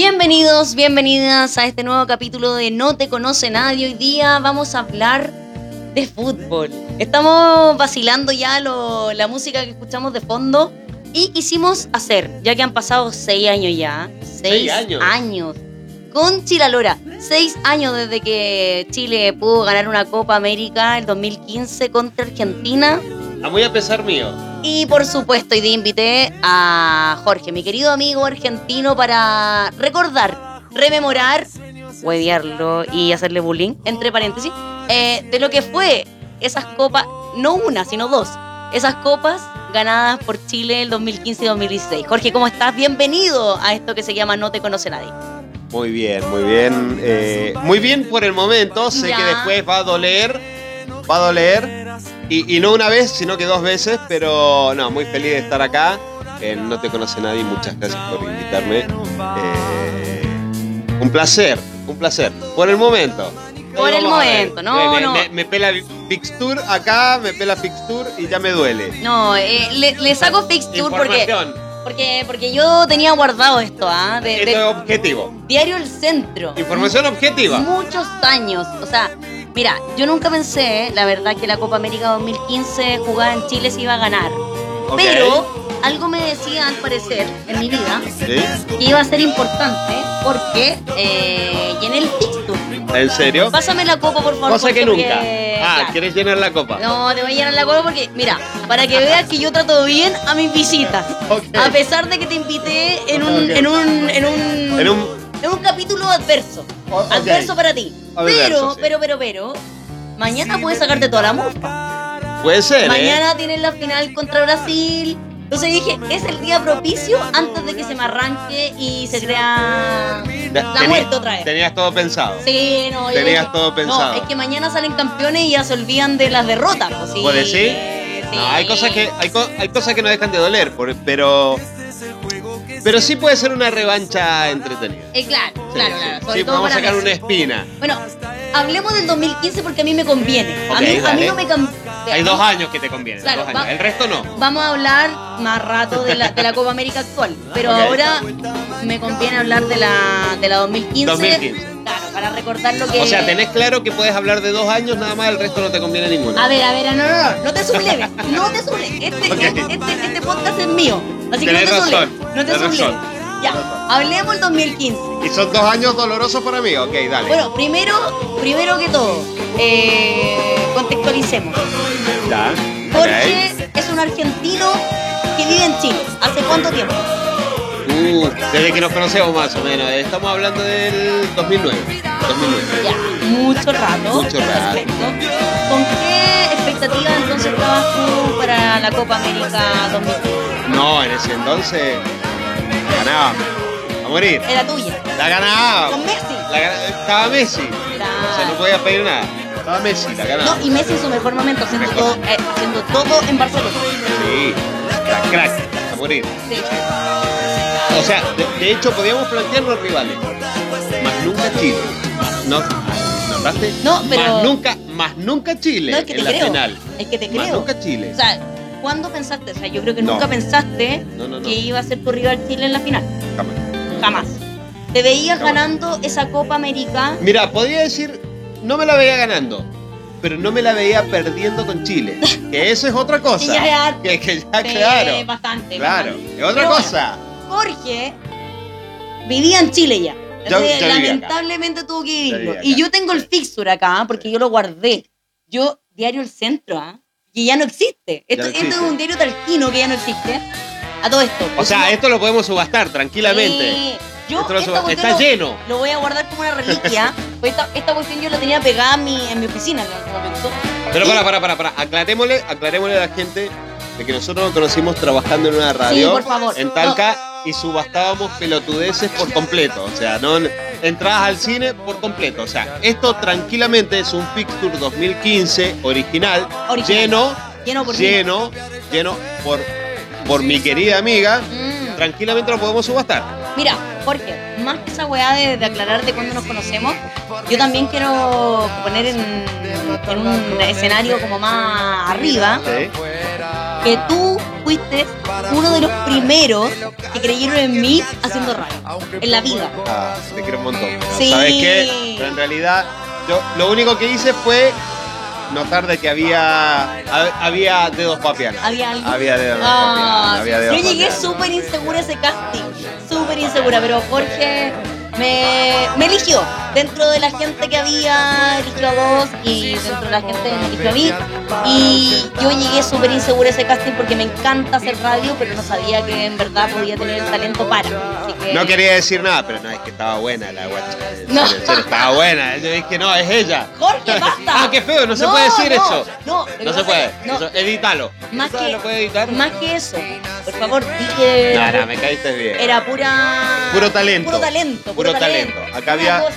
Bienvenidos, bienvenidas a este nuevo capítulo de No te conoce nadie. Hoy día vamos a hablar de fútbol. Estamos vacilando ya lo- la música que escuchamos de fondo y quisimos hacer, ya que han pasado seis años ya, seis, Seis años. años, con Chilalora. Seis años desde que Chile pudo ganar una Copa América el 2015 contra Argentina. A muy a pesar mío. Y por supuesto, hoy día invité a Jorge, mi querido amigo argentino, para recordar, rememorar, huevearlo y hacerle bullying, entre paréntesis, eh, de lo que fue esas copas, no una, sino dos, esas copas ganadas por Chile el 2015 y 2016. Jorge, ¿cómo estás? Bienvenido a esto que se llama No te conoce nadie. Muy bien, muy bien. eh, muy bien por el momento. Sé Ya. que después va a doler. Va a doler. Y, y no una vez, sino que dos veces. Pero no, muy feliz de estar acá. Eh, no te conoce nadie. Muchas gracias por invitarme. Eh, un placer, un placer. Por el momento. Por el momento, no, me, no. Me, me pela el Fixture acá, me pela Fixture y ya me duele. No, eh, le, le saco fixture porque, porque, porque yo tenía guardado esto, ¿ah? De, Esto de- es objetivo. Diario El Centro. Información objetiva. muchos años. O sea, mira, yo nunca pensé, la verdad, que la Copa América 2015 jugada en Chile se iba a ganar. Pero algo me decía, al parecer, en mi vida, ¿Sí? que iba a ser importante porque eh, llené el fixture. ¿En serio? Pásame la copa, por favor. Cosa que nunca. Ah, claro. ¿quieres llenar la copa? No, te voy a llenar la copa porque, mira, para que veas que yo trato bien a mis visitas. A pesar de que te invité en un, Ok. en un, en un, En un. En un capítulo adverso. O-. Adverso para ti. Adverso, pero, sí. pero, pero, pero, mañana puedes sacarte toda la mufa. Puede ser, ¿eh? Mañana tienes la final contra Brasil. Entonces dije, es el día propicio antes de que se me arranque y se crea la muerte otra vez. Tenías todo pensado. Sí, no, Tenías dije, todo pensado. No, es que mañana salen campeones y ya se olvidan de las derrotas. Pues, sí. ¿Puede ser? Sí. No, hay cosas que hay, co- hay cosas que no dejan de doler, pero pero sí puede ser una revancha entretenida. Eh, claro, Sí, claro, sí. claro. Sobre Sí, todo vamos a sacar Messi. una espina. Bueno, hablemos del 2015 porque a mí me conviene. a, mí, a mí dale. no me cam- Hay dos años que te convienen, Claro, dos años. va- El resto no. Vamos a hablar más rato de la, de la Copa América actual, pero ahora me conviene hablar de la, de la 2015. 2015. Claro, para recordar lo que... O sea, tenés claro que puedes hablar de dos años nada más, el resto no te conviene ninguno. A ver, a ver, no, no, no, no te subleves, no te subleves. Este, Ok. este, este, este podcast es mío, así que no te razón, subleves. No te subleves. razón. Ya, hablemos del 2015. Y son dos años dolorosos para mí. Ok, dale. Bueno, primero, primero que todo, eh, contextualicemos. ya. Jorge es un argentino que vive en Chile. ¿Hace cuánto tiempo? Uh, desde que nos conocemos más o menos. Estamos hablando del 2009. 2009. Ya, mucho rato. Mucho rato. Perfecto. ¿Con qué expectativa entonces estabas tú para la Copa América 2015? No, en ese entonces la ganaba. A morir. Era tuya. La ganaba. Con Messi. La gana- estaba Messi. O sea, no podía pedir nada. Estaba Messi, la ganaba. No, y Messi en su mejor momento, haciendo, Mejor. todo, eh, haciendo todo en Barcelona. Sí. La crack. A morir. Sí. O sea, de, de hecho podíamos plantearnos rivales. Más nunca Chile. No, ¿Notaste? No, pero- Más nunca, más nunca Chile No, es que en la creo. final. Es que te Más creo. nunca Chile. O sea, ¿cuándo pensaste? O sea, yo creo que No. nunca pensaste No, que iba a ser tu rival Chile en la final. Jamás. Jamás. Te veías Jamás. ganando esa Copa América. Mira, podría decir, no me la veía ganando, pero no me la veía perdiendo con Chile. Que eso es otra cosa. Sí, ya. Que, que ya, claro. bastante. Claro, bastante. es otra Pero bueno, cosa. Jorge vivía en Chile ya. Yo- Entonces, yo vivía acá. lamentablemente tuvo que vivirlo. vivía Y yo tengo el fixture acá porque yo lo guardé. Yo, diario El Centro, ¿ah? que ya no existe. Esto, no esto existe. es un diario talquino que ya no existe. A todo esto. O sea, esto lo podemos subastar tranquilamente. Sí. Yo Esto esta cuestión está lo- lleno. Lo voy a guardar como una reliquia. pues esta, esta cuestión yo la tenía pegada en mi, en mi oficina en algún momento. Pero Y- para, para, para, para. Aclarémosle, aclarémosle a la gente de que nosotros nos conocimos trabajando en una radio por favor. en Talca y subastábamos pelotudeces por completo. O sea, no entradas al cine por completo. O sea, esto tranquilamente es un fixture 2015 original, Original. lleno, Lleno por lleno, lleno por, por mi querida amiga. Mm. Tranquilamente lo podemos subastar. Mira, Jorge, más que esa weá de, de aclarar de cuándo nos conocemos, yo también quiero poner en, en un escenario como más arriba. ¿sí? Que tú fuiste uno de los primeros que creyeron en mí haciendo radio. En la vida. Ah, te quiero un montón. Sí. ¿Sabes qué? Pero en realidad, yo lo único que hice fue notar de que había ha- había dedos papianos. ¿Había algo? Había dedos Ah, papianos. Había dedos yo llegué súper insegura a ese casting. Súper insegura, pero Jorge me, me eligió. Dentro de la gente que había, eligió a dos y dentro de la gente me eligió a mí. Y yo llegué súper insegura a ese casting porque me encanta hacer radio, pero no sabía que en verdad podía tener el talento para. Así que- No quería decir nada, pero no, es que estaba buena la guacha. No. estaba buena. Yo dije, no, es ella. Jorge, basta. Ah, qué feo, no se puede decir no, eso. No, que No se puede. que- Eso, edítalo. más ¿Eso que, ¿Lo puede editar? más que eso, por favor, di que No, no, me caíste bien. era pura. Puro talento. Puro talento. Puro talento. Acá había- cosa-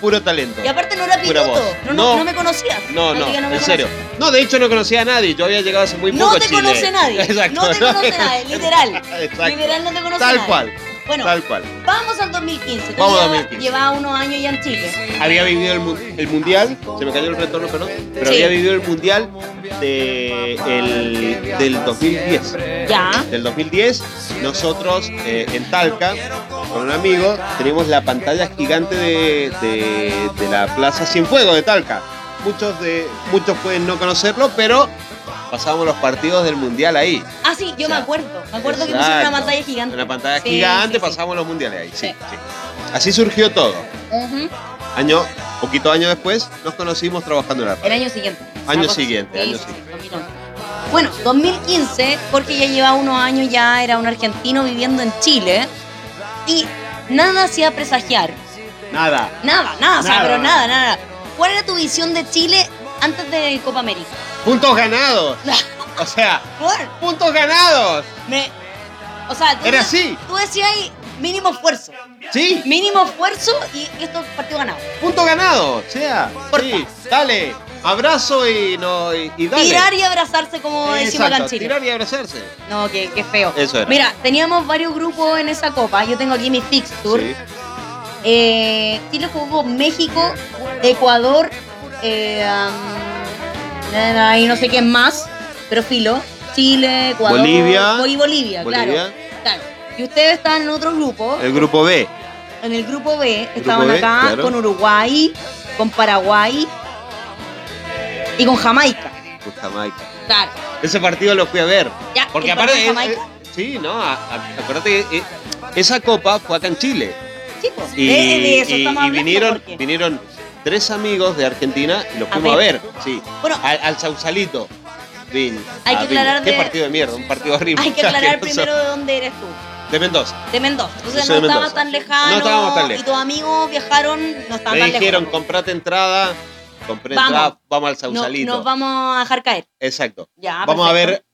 Puro talento. Y aparte no era piloto. No, no, No. no me conocías. No, no, me en serio. No, de hecho no conocía a nadie. Yo había llegado hace muy No poco a te Chile. conoce nadie. Exacto. No te conoce nadie, literal. Exacto. Literal no te conoce Tal nadie. cual. Bueno, Tal cual. vamos al 2015. Tú Vamos al lleva- 2015. Llevaba unos años ya en Chile. Había vivido el, mu- el mundial, se me cayó el retorno, perdón, pero Sí. había vivido el mundial de, el, del 2010. Ya. Del 2010, nosotros eh, en Talca, con un amigo, teníamos la pantalla gigante de, de- de la Plaza Cienfuegos de Talca. Muchos, de, muchos pueden no conocerlo, pero pasábamos los partidos del mundial ahí. Ah, sí, yo O sea, me acuerdo. Me acuerdo que pusieron una pantalla gigante. Una pantalla Sí, gigante, sí, pasábamos los mundiales ahí. Sí, Sí. sí. Así surgió todo. Año, poquito año después, nos conocimos trabajando en la radio. El año siguiente. Año siguiente, año siguiente. 2011. Bueno, 2015, Jorge ya llevaba unos años, ya era un argentino viviendo en Chile y nada hacía presagiar. Nada. Nada, nada, o sea, Nada. pero nada, nada. ¿Cuál era tu visión de Chile antes de Copa América? Puntos ganados. O sea, puntos ganados. Me, o sea, tú, Era así. tú decías ahí mínimo esfuerzo. Sí, Mínimo esfuerzo y esto partido ganado. puntos ganados. O sea, sí, dale. Abrazo y, no, y, y dale. Tirar y abrazarse, como decimos acá en Chile. tirar y abrazarse. No, qué, qué feo. Eso era. Mira, teníamos varios grupos en esa copa. Yo tengo aquí mi fixture. Sí. Eh, Chile jugó México, Ecuador, eh, um, ahí no sé quién más, pero filo. Chile, Ecuador. Bolivia. Y Bolivia, claro. Bolivia. claro. Y ustedes estaban en otro grupo. El grupo B. En el grupo B estaban B, acá claro. con Uruguay, con Paraguay y con Jamaica. con Jamaica. Claro. Ese partido lo fui a ver. Ya, Porque ¿el aparte. de eh, eh, sí, no, a- a- acuérdate que eh, esa copa fue acá en Chile. Sí, pues. Y, de, de eso y- estamos y hablando. vinieron, porque- vinieron tres amigos de Argentina y los fuimos a ver. ver. Sí. Bueno, Al, al Sausalito. Vin- Hay que aclarar Qué de- partido de mierda, un partido horrible. hay que aclarar primero de dónde eres tú. De Mendoza. De Mendoza. Entonces no estabas Mendoza. tan lejano. No estábamos tan lejos. Y tus amigos viajaron, no estaban Me tan dijeron, lejos. comprate entrada. Compré Vamos. entrada, vamos al No, Sausalito. nos vamos a dejar caer. Exacto. Ya, vamos a ver.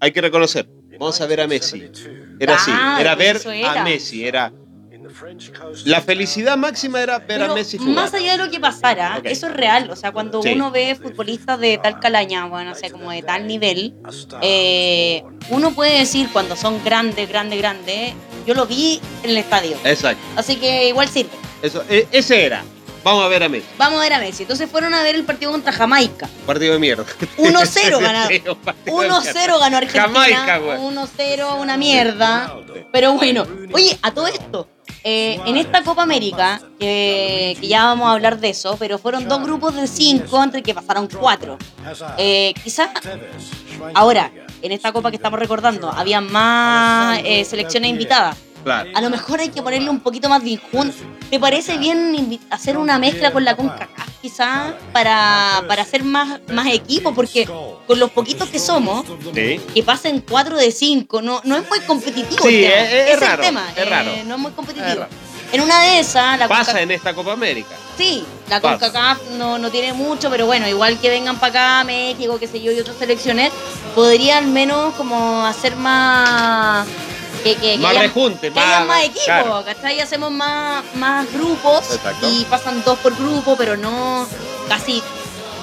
Hay que reconocer. Vamos a ver a Messi. Era así. Ah, Era ver a Messi. Era. La felicidad máxima era ver Pero a Messi jugar. más allá de lo que pasara, eso es real. O sea, cuando Sí. uno ve futbolistas de tal calaña, bueno, no sé, como de tal nivel, eh, uno puede decir cuando son grandes, grandes, grandes, yo lo vi en el estadio. Exacto. Así que igual sirve. Eso, e- ese era. Vamos a ver a Messi. Vamos a ver a Messi. Entonces fueron a ver el partido contra Jamaica. Partido de mierda. 1-0 ganaron. Sí, un partido de 1-0 ganó Argentina. Jamaica, güey. 1-0, una mierda. Pero bueno, oye, a todo esto, eh, en esta Copa América, que, que ya vamos a hablar de eso, pero fueron dos grupos de cinco entre que pasaron cuatro. Eh, quizás ahora, en esta Copa que estamos recordando, había más eh, selecciones invitadas. Claro. A lo mejor hay que ponerle un poquito más de. ¿Te parece bien hacer una mezcla con la CONCACAF quizás para, para hacer más, más equipo? Porque con los poquitos que somos, Sí. que pasen 4 de 5, no, no es muy competitivo Sí, el tema. es- es raro, el tema. es raro. no es muy competitivo. Es. En una de esas, la Pasa en esta Copa América. Sí, la. CONCACAF no, no tiene mucho, pero bueno, igual que vengan para acá, México, qué sé yo, y otras selecciones, podría al menos como hacer más... Que, que- que Más hayan- rejunte, que hayan más- más equipos, claro. ¿cachai? Hacemos más, más grupos Exacto. y pasan dos por grupo, pero no casi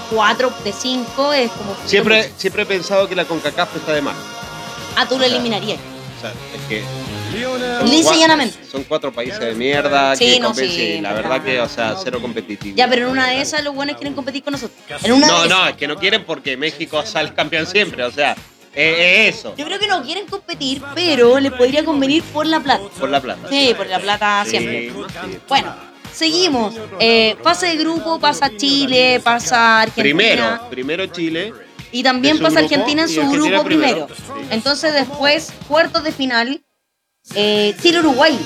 cuatro de cinco, es como... Siempre, siempre he pensado que la CONCACAF está de más. Ah, tú lo eliminarías. O sea, es que Lisa y llanamente. son cuatro países de mierda. Sí, que no, sí, La verdad. verdad que, o sea, cero competitivo. Ya, pero en una de esas los buenos quieren competir con nosotros. En una No, de no, esas. es que no quieren porque México sale campeón siempre. O sea, Eh, eh, eso, Yo creo que no quieren competir, pero les podría convenir por la plata. por la plata. Sí, por la plata siempre. sí. Bueno, seguimos. Eh, fase de grupo, pasa Chile, pasa Argentina. Primero, primero Chile. Y también pasa grupo, Argentina en su Argentina grupo primero. primero. Sí. Entonces después, cuartos de final, eh, Chile-Uruguay.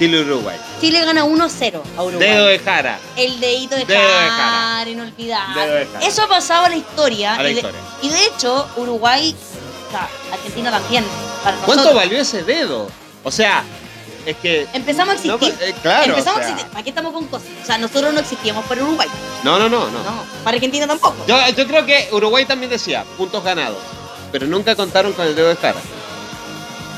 Chile-Uruguay. Chile gana 1-0 a Uruguay. Dedo de Jara. El dedito de Dedo de Jara, Jara. inolvidable. Dedo de Jara. Eso ha pasado a la historia. A la y, de, historia. y de hecho, Uruguay, o sea, Argentina también. Para ¿Cuánto nosotros. valió ese dedo? O sea, es que. Empezamos a No, existir. eh, claro, Empezamos o sea. a existir. ¿Para qué estamos con cosas? O sea, nosotros no existíamos para Uruguay. No, no, no, no. No, para Argentina tampoco. Yo, yo creo que Uruguay también decía puntos ganados. Pero nunca contaron con el dedo de Jara.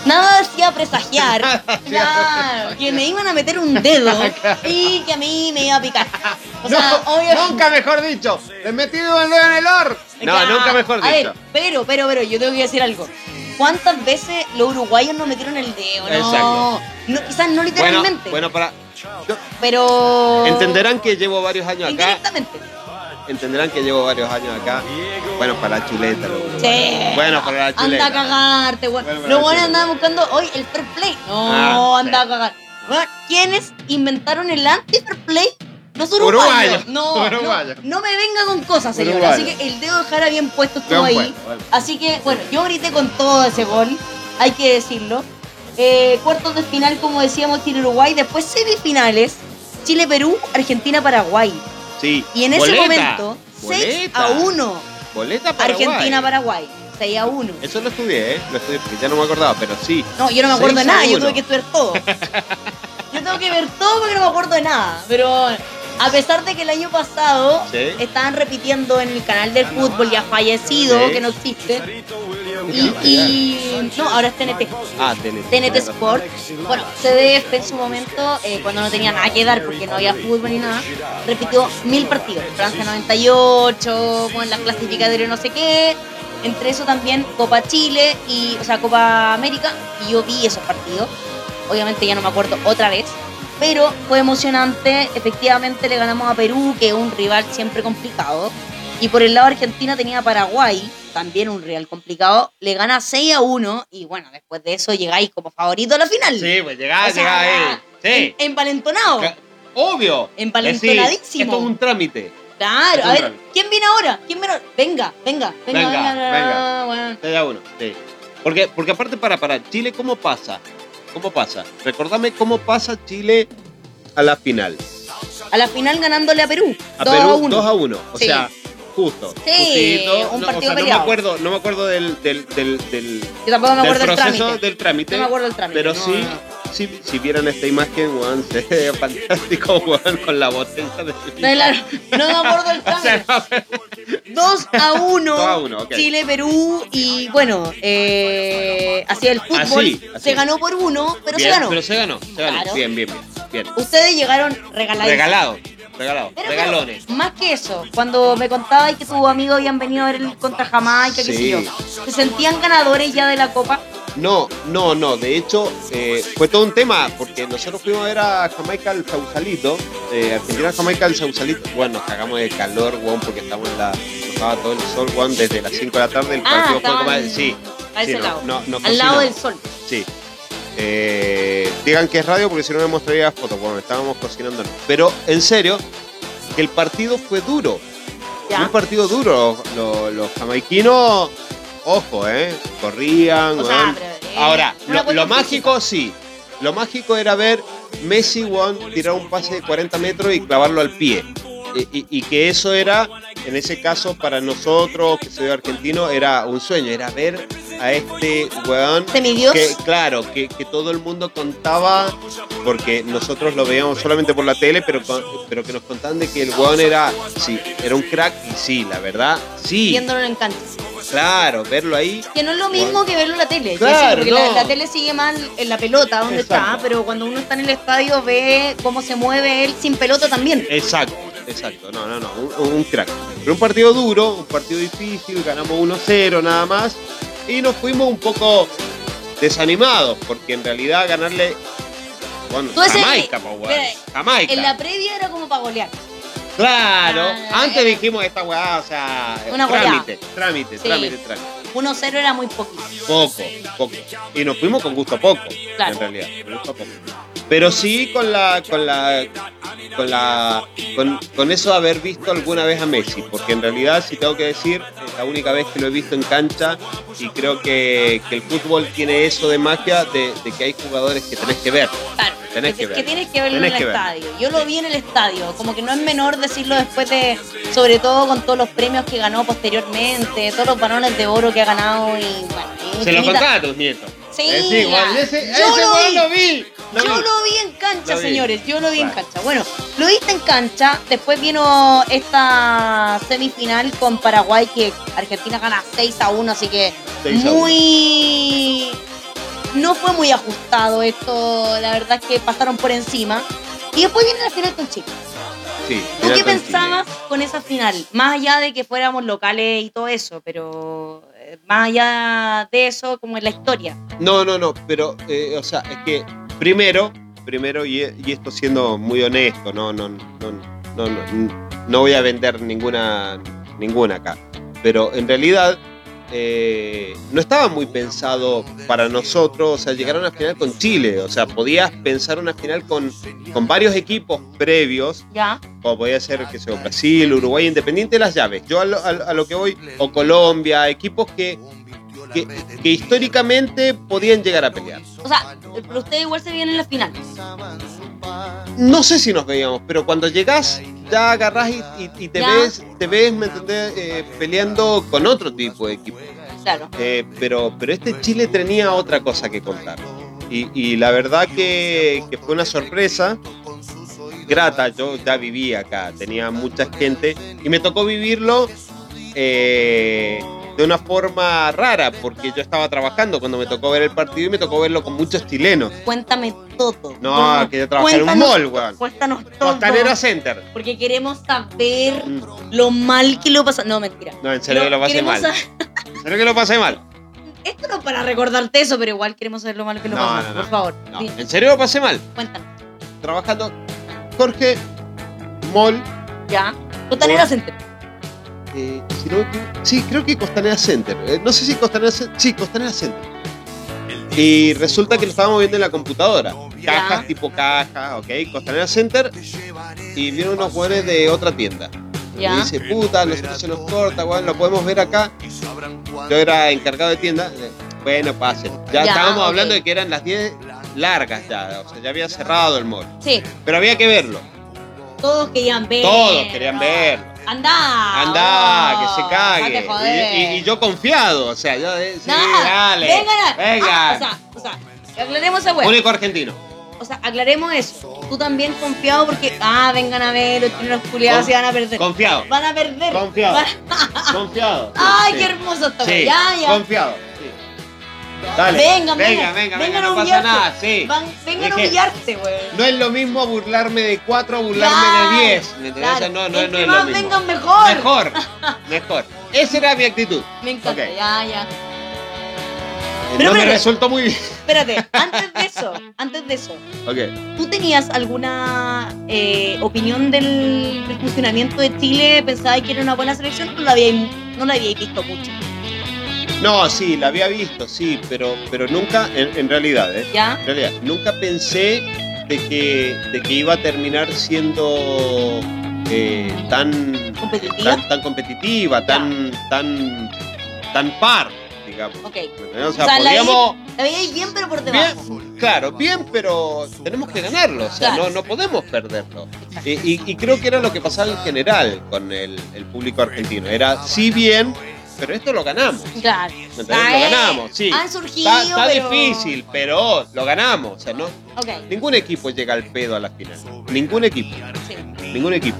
Nada hacía presagiar. claro, que me iban a meter un dedo y que a mí me iba a picar. O sea, obvio- nunca mejor dicho. Le he metido el dedo en el or. No, Claro. nunca mejor A dicho. ver, pero, pero, pero, yo tengo que decir algo. ¿Cuántas veces los uruguayos nos metieron el dedo? No, Exacto. no quizás no bueno, literalmente, bueno, para. yo- pero. entenderán que llevo varios años acá. Indirectamente. Entenderán que llevo varios años acá. Bueno, para la chuleta. Sí. Bueno, para la Anda chuleta. a cagarte, weón. Bueno, chuleta. andaban buscando hoy el fair play. No, Ah, anda sí. a cagar. ¿Quiénes inventaron el anti-fair play? Los uruguayos. Uruguayos. No, Uruguayos. no, no me venga con cosas, señor. Así que el dedo de Jara bien puesto estuvo Bien ahí. bueno. Así que, bueno, yo grité con todo ese gol. Hay que decirlo. Eh, cuartos de final, como decíamos, Chile-Uruguay. Después semifinales. Chile-Perú, Argentina-Paraguay. Sí. Y en ese Boleta. momento, 6 Boleta. a 1. Boleta para Argentina-Paraguay. 6 a 1. Eso lo estudié, ¿eh? Lo estudié porque ya no me acordaba, pero sí. No, yo no me acuerdo de 6 a nada, yo 1. tuve que estudiar todo. Yo tengo que ver todo porque no me acuerdo de nada. Pero a pesar de que el año pasado Sí. estaban repitiendo en el canal del fútbol ya fallecido, Sí. que no existe. Y, y- no, ahora es TNT. Ah, TNT. TNT Sport. Bueno, CDF en su momento, eh, cuando no tenía nada que dar porque no había fútbol ni nada, repitió mil partidos. Francia 98, con las clasificatorias no sé qué. Entre eso también Copa Chile y, o sea, Copa América. Y yo vi esos partidos. Obviamente ya no me acuerdo otra vez. Pero fue emocionante. Efectivamente le ganamos a Perú, que es un rival siempre complicado. Y por el lado Argentina tenía Paraguay, también un rival complicado. Le gana 6 a 1. Y bueno, después de eso llegáis como favorito a la final. Sí, pues llegaba, O sea, llegaba ahí. Sí. en- Empalentonado. Obvio. Empalentonadísimo. Esto es un trámite. Claro, a ver. ¿quién viene ahora? ¿Quién viene ahora? Venga, venga, venga, Venga, venga. venga. bueno. 6 a 1. Sí. Porque, porque aparte para, para Chile, ¿cómo pasa? ¿Cómo pasa? Recordame cómo pasa Chile a la final. A la final ganándole a Perú. A 2 Perú a 1. 2 a 1. O Sí. sea, justo. Sí, justito. un No, partido o sea, no me acuerdo, no me acuerdo del, del, del, del, Yo tampoco me del acuerdo del proceso trámite. del trámite. No me acuerdo del trámite. Pero no, sí. Si, si vieran esta imagen, weón, se ve fantástico, weón, con la botella de No, claro, no me acuerdo del O sea, trámite. 2 a 1. 2 a 1, ok. Chile, Perú. Y bueno, eh, hacia el fútbol. Así, así. Se ganó por uno, pero bien, se ganó. Pero se ganó, se ganó. Claro. Bien, bien, bien. bien. Ustedes llegaron regalados. Regalado, regalado, Pero, regalones. pero, más que eso, cuando me contabas que tus amigos habían venido a ver el contra Jamaica, qué sé Sí. yo, ¿se sentían ganadores ya de la Copa? No, no, no. De hecho, eh, fue todo un tema, porque nosotros fuimos a ver a Jamaica al Sausalito, eh, Argentina Jamaica al Sausalito. Bueno, nos cagamos de calor, weón, porque estamos en la. Nos todo el sol, weón, desde las 5 de la tarde. El Ah, partido fue como. Sí, A ese sí, lado. no, no al lado del sol. Sí. Eh, digan que es radio porque si no me mostraría fotos. Bueno, estábamos cocinando. Pero en serio, que el partido fue duro. ¿ya? Un partido duro. Los, los jamaiquinos, ojo, ¿eh? Corrían. O sea, weón. pero, eh, Ahora, lo, mágico sí. Lo mágico era ver Messi weón, tirar un pase de 40 metros y clavarlo al pie. Y, y- y que eso era, en ese caso, para nosotros, que soy argentino, era un sueño. Era ver a este weón que, claro, que, que todo el mundo contaba, porque nosotros lo veíamos solamente por la tele, pero, pero que nos contaban de que el weón era, sí, era un crack, y sí, la verdad, sí, Viéndolo en cancha. Claro, verlo ahí, Que no es lo mismo que verlo en la tele. Claro, sé, porque la, no. la tele sigue mal en la pelota, donde Exacto. está, pero cuando uno está en el estadio ve cómo se mueve él sin pelota también. exacto, exacto, no, no, no, un, un crack. Pero un partido duro, un partido difícil, ganamos 1-0 nada más, y nos fuimos un poco desanimados, porque en realidad ganarle... Bueno, ese- Jamaica, weón. espera, Jamaica. En la previa era como para golear. Claro, Ah, antes dijimos esta weá, o sea, Una trámite, trámite, Sí. trámite, trámite. 1-0 era muy poquito. Poco, poco. Y nos fuimos con gusto poco, Claro. en realidad. con gusto poco. Pero sí con la, con la, con la, con, con eso de haber visto alguna vez a Messi, porque en realidad, si tengo que decir, es la única vez que lo he visto en cancha y creo que, que el fútbol tiene eso de magia de, de que hay jugadores que tenés que ver. Claro, Tenés que, que que ver. tienes que verlo Tenés en que el ver. estadio. Yo lo vi en el estadio, como que no es menor decirlo después de, sobre todo con todos los premios que ganó posteriormente, todos los balones de oro que ha ganado y bueno. Se lo contaba a tus nietos. Sí, sí, ese, Yo ese lo vi. lo vi. lo yo vi. lo vi en cancha, Lo vi. señores, yo lo vi en Bueno. cancha. Bueno, lo viste en cancha, después vino esta semifinal con Paraguay que Argentina gana 6 a 1, así que 6 a 1. No fue muy ajustado esto, la verdad es que pasaron por encima. Y después viene la final con Chile. Sí, ¿Tú qué pensabas con esa final? Más allá de que fuéramos locales y todo eso, pero eh, más allá de eso, como en la historia. No, no, no, pero, eh, o sea, es que primero, primero, y, y esto siendo muy honesto, no, no, no, no, no, no voy a vender ninguna, ninguna acá, pero en realidad eh, no estaba muy pensado para nosotros, o sea, llegar a una final con Chile, o sea, podías pensar una final con, con varios equipos previos, ¿Ya? como podía ser, que sea Brasil, Uruguay, independiente de las llaves. Yo a lo, a lo- a lo que voy, o Colombia, equipos que, que, que históricamente podían llegar a pelear. O sea, pero ustedes igual se vienen en la final. No sé si nos veíamos, pero cuando llegás, ya agarrás y, y- y te, Ya. ves, te ves, ¿me entendés? Eh, peleando con otro tipo de equipo. Claro. Eh, pero, pero este Chile tenía otra cosa que contar. Y, y la verdad que, que fue una sorpresa grata. Yo ya vivía acá, tenía mucha gente y me tocó vivirlo eh, de una forma rara, porque yo estaba trabajando cuando me tocó ver el partido y me tocó verlo con muchos chilenos. Cuéntame todo. No, que yo trabajé en un mall, weón. Cuéntanos todo. Costanera Center. Porque queremos saber Mm, lo mal que lo pasa. No, mentira. No, en serio que lo pasé mal. En serio que lo pasé mal. Esto no es para recordarte eso, pero igual queremos saber lo mal que lo No, pasas. no, no. Por favor. En serio lo pasé mal. Cuéntanos. Trabajando. Jorge, mall, ¿Ya? Costanera Center. Eh, si no sí, creo que Costanera Center. Eh, no sé si Costanera Center. Sí, Costanera Center. Y resulta que lo estábamos viendo en la computadora. Cajas, tipo caja, ok. Costanera Center. Y vienen unos jugadores de otra tienda. Y dice, puta, nosotros se nos corta, weón, lo podemos ver acá. Yo era encargado de tienda. Bueno, pasen. Ya, estábamos hablando de que eran las 10 largas ya. O sea, ya había cerrado el mall. Sí, Pero había que verlo. todos querían ver. Todos querían verlo. Andá. Anda, oh, que se cague. Y, y- y yo confiado, o sea, yo eh, sí, No, dale. Vengan a- venga. Ah, o sea, o sea, aclaremos esa weá. Único argentino. O sea, aclaremos eso. Tú también confiado porque, ah, vengan a ver, los chilenos culiados Con- se van a perder. Confiado. Van a perder. Confiado. Van- Confiado. Ay, sí. qué hermoso está. Sí, Ya, ya. confiado. Dale. Vengan, venga, vengan, venga, vengan venga, a no pasa nada, sí. Vengan a humillarte, güey. No es lo mismo burlarme de cuatro a burlarme Claro, de diez. ¿Me entiendes? claro. No, no, no es lo mismo. vengan mejor. Mejor. Mejor. Esa era mi actitud. Me encanta, ya, ya. Eh, Pero no me resultó muy bien. Espérate, antes de eso, antes de eso, Ok. ¿tú tenías alguna eh, opinión del, del funcionamiento de Chile? ¿Pensabas que era una buena selección o no la habíais, no la habíais visto mucho? No, sí, la había visto, sí, pero, pero nunca, en, en realidad, ¿eh? ¿Ya? En realidad, nunca pensé de que, de que iba a terminar siendo eh, tan, ¿Competitiva? tan, tan competitiva, tan, tan, tan par, digamos. Ok. O sea, O sea, la podíamos. La veíais bien, pero por debajo. Bien, claro, bien, pero tenemos que ganarlo, o sea, Claro. no, no podemos perderlo. Y, y- y creo que era lo que pasaba en general con el, el público argentino. Era, sí, bien, pero esto lo ganamos. Claro. ¿Me entendés? Ah, Lo eh, ganamos, sí. Han surgido, Está, está pero- difícil, pero lo ganamos. O sea, no, ningún equipo llega al pedo a la final. Ningún equipo. sí. Ningún equipo.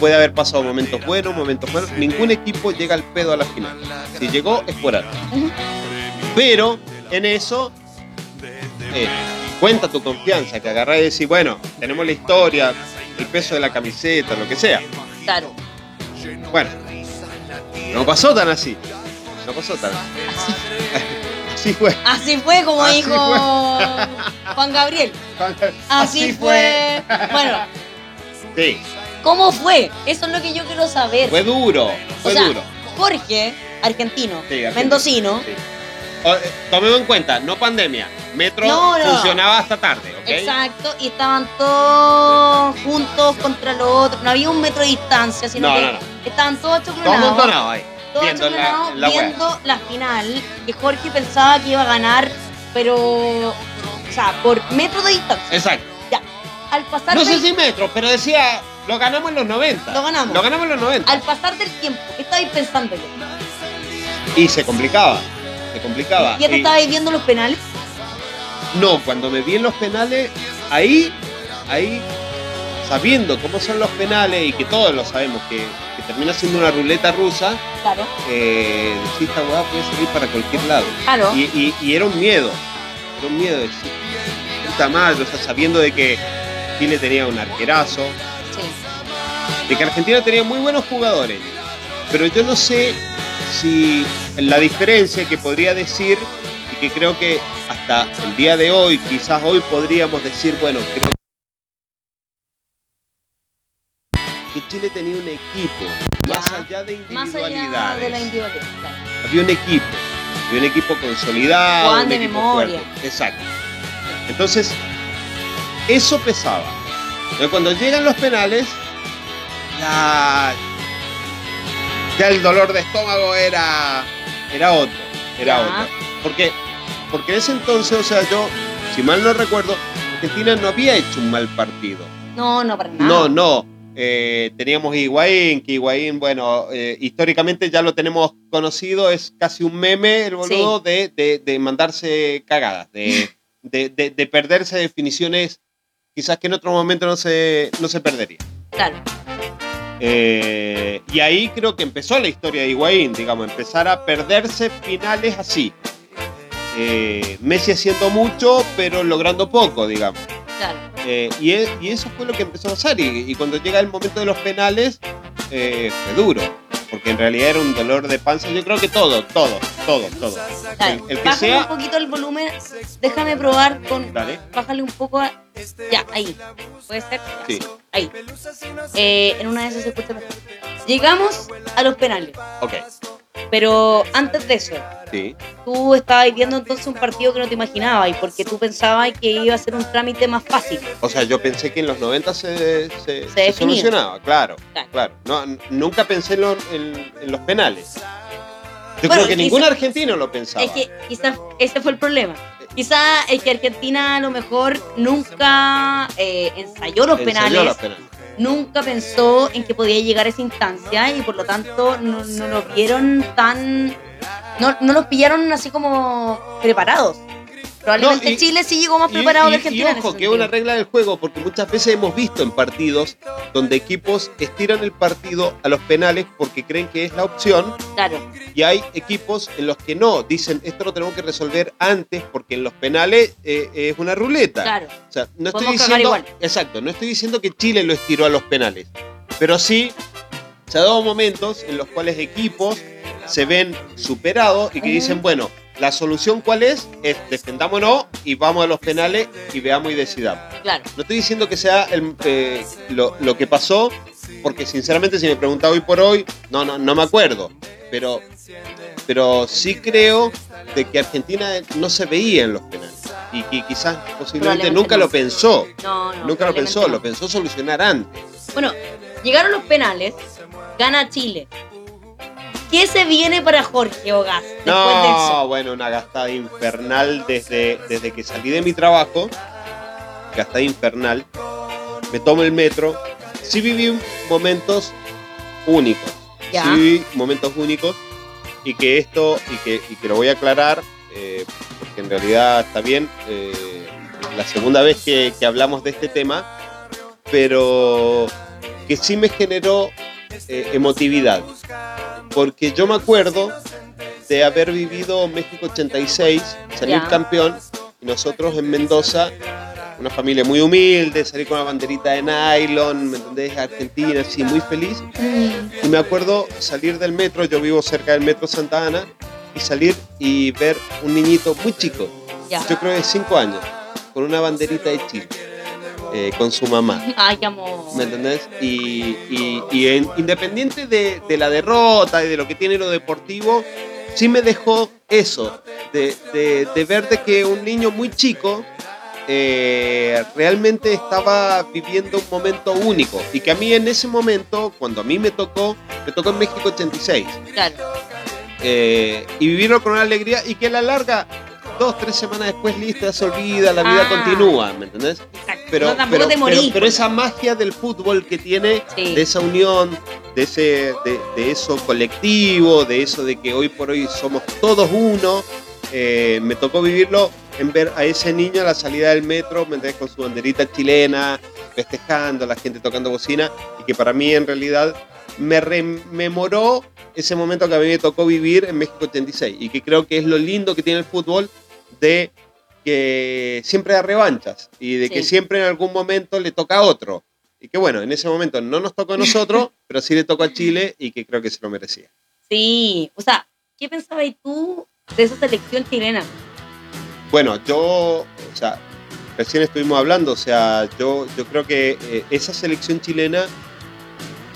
Puede haber pasado momentos buenos, momentos malos. Ningún equipo llega al pedo a la final. Si llegó, es por algo. Pero en eso, eh, cuenta tu confianza, que agarrás y decís, bueno, tenemos la historia, el peso de la camiseta, lo que sea. Claro. Bueno, no pasó tan así. No pasó tan así. Así, fue. así fue, como Así dijo Juan Gabriel. Así, fue. Bueno, Sí, ¿cómo fue? Eso es lo que yo quiero saber. fue duro, fue o sea, duro. Jorge argentino, Sí, argentino. mendocino. Sí. Eh, Tomemos en cuenta, no pandemia. Metro No, no. funcionaba hasta tarde, ¿ok? Exacto, y estaban todos juntos contra los otros. No había un metro de distancia, sino No, que estaban todos Todo choclonados. amontonado ahí. todos viendo la, viendo la final, que Jorge pensaba que iba a ganar, pero. O sea, por metro de distancia. Exacto. Ya. Al pasar No sé si metros, pero decía, lo ganamos en los 90. Lo ganamos. Lo ganamos en los 90. al pasar del tiempo, ¿qué estabais pensando yo? Y se complicaba. Complicaba. ¿Ya te estabais viendo los penales? No, cuando me vi en los penales, ahí, ahí, sabiendo cómo son los penales y que todos lo sabemos, que, que termina siendo una ruleta rusa, Claro. eh, decís, esta weá puede salir para cualquier lado. Claro. Y, y- y era un miedo, era un miedo, decir, puta madre, o sea, sabiendo de que Chile tenía un arquerazo, Sí. de que Argentina tenía muy buenos jugadores, pero yo no sé si la diferencia que podría decir y que creo que hasta el día de hoy, quizás hoy podríamos decir, bueno, creo que Chile tenía un equipo, Ya. más allá de Más allá individualidades, de la individualidad. había un equipo, había un equipo consolidado, Juan un de equipo memoria. fuerte. Exacto. Entonces, eso pesaba. Pero cuando llegan los penales, ya, ya el dolor de estómago era, era otro, era otro. Porque, porque en ese entonces, o sea, yo, si mal no recuerdo, Argentina no había hecho un mal partido. No, no, para nada. No, no. Eh, teníamos Higuaín, que Higuaín, bueno, eh, históricamente ya lo tenemos conocido, es casi un meme el boludo de, de- de mandarse cagadas, de, de- de- de perderse definiciones quizás que en otro momento no se, no se perdería. Claro. Eh, y ahí creo que empezó la historia de Higuaín, digamos, empezar a perderse finales así. Eh, Messi haciendo mucho, pero logrando poco, digamos. Claro. Eh, y, e- y eso fue lo que empezó a pasar. Y, y cuando llega el momento de los penales, fue duro. Porque en realidad era un dolor de panza. Yo creo que todo, todo, todo, todo. Dale, El, el que bájale sea. un poquito el volumen. Déjame probar con. Dale. Bájale un poco a. Ya, ahí. ¿Puede ser? Sí. Ahí. Eh, en una de esas se escucha mejor. Llegamos a los penales. Ok. Pero antes de eso, Sí. tú estabas viendo entonces un partido que no te imaginabas y porque tú pensabas que iba a ser un trámite más fácil. O sea, yo pensé que en los 90 se, se, se definía. solucionaba, claro. Claro. claro. No, n- nunca pensé en, lo- en- en los penales. Yo Bueno, creo que quizá- ningún argentino lo pensaba. Es que quizás ese fue el problema. Quizás es que Argentina a lo mejor nunca eh, ensayó los Ensayó penales, los penales. nunca pensó en que podía llegar a esa instancia y por lo tanto no, no los vieron tan... No, no los pillaron así como preparados. Probablemente No, y- Chile sí llegó más preparado y, que Argentina. y ojo, que es una regla del juego, porque muchas veces hemos visto en partidos donde equipos estiran el partido a los penales porque creen que es la opción, Claro, y hay equipos en los que no, dicen esto lo tenemos que resolver antes porque en los penales eh, es una ruleta. claro. O sea, no estoy Podemos diciendo, igual. exacto, no estoy diciendo que Chile lo estiró a los penales, pero sí se ha dado momentos en los cuales equipos se ven superados y que dicen, bueno, la solución cuál es, es defendámonos y vamos a los penales y veamos y decidamos. Claro, No estoy diciendo que sea el, eh, lo, lo que pasó, porque sinceramente si me pregunta hoy por hoy, no, no, no me acuerdo. Pero, pero sí creo de que Argentina no se veía en los penales. Y que quizás posiblemente nunca no. lo pensó. no, no. nunca lo pensó, lo pensó solucionar antes. Bueno, llegaron los penales, gana Chile. ¿Qué se viene para Jorge Ogas? No, bueno, una gastada infernal desde, desde que salí de mi trabajo. Gastada infernal. Me tomo el metro. Sí viví momentos únicos. Ya. Sí viví momentos únicos. Y que esto, y que, y que lo voy a aclarar, eh, porque en realidad está bien. eh, la segunda vez que, que hablamos de este tema. Pero que sí me generó eh, emotividad. Porque yo me acuerdo de haber vivido México 86, salir campeón, y nosotros en Mendoza, una familia muy humilde, salir con una banderita de nylon, ¿me entendés? Argentina, así, muy feliz. Mm, Y me acuerdo salir del metro, yo vivo cerca del metro Santa Ana, y salir y ver un niñito muy chico, yo creo de 5 años, con una banderita de Chile. Eh, con su mamá. Ay, amor. ¿Me entendés? Y, y- y en- independiente de, de la derrota y de lo que tiene lo deportivo, sí me dejó eso, de, de- de ver de que un niño muy chico eh, realmente estaba viviendo un momento único. Y que a mí en ese momento, cuando a mí me tocó, me tocó en México 86. Claro. eh, y vivirlo con una alegría y que a la larga, dos, tres semanas después, listo, ya se olvida, la vida Ah. continúa, ¿me entendés? Exacto. pero, no, pero, te morís. pero- pero esa magia del fútbol que tiene, Sí. de esa unión, de, ese, de, de eso colectivo, de eso de que hoy por hoy somos todos uno, eh, me tocó vivirlo en ver a ese niño a la salida del metro, ¿me entendés? Con su banderita chilena, festejando, la gente tocando bocina, y que para mí en realidad me rememoró ese momento que a mí me tocó vivir en México 86, y que creo que es lo lindo que tiene el fútbol de que siempre da revanchas y de que siempre en algún momento le toca a otro. Y que bueno, en ese momento no nos tocó a nosotros, pero sí le tocó a Chile y que creo que se lo merecía. Sí. O sea, ¿qué pensabas tú de esa selección chilena? Bueno, yo, o sea, recién estuvimos hablando, o sea, yo, yo creo que eh, esa selección chilena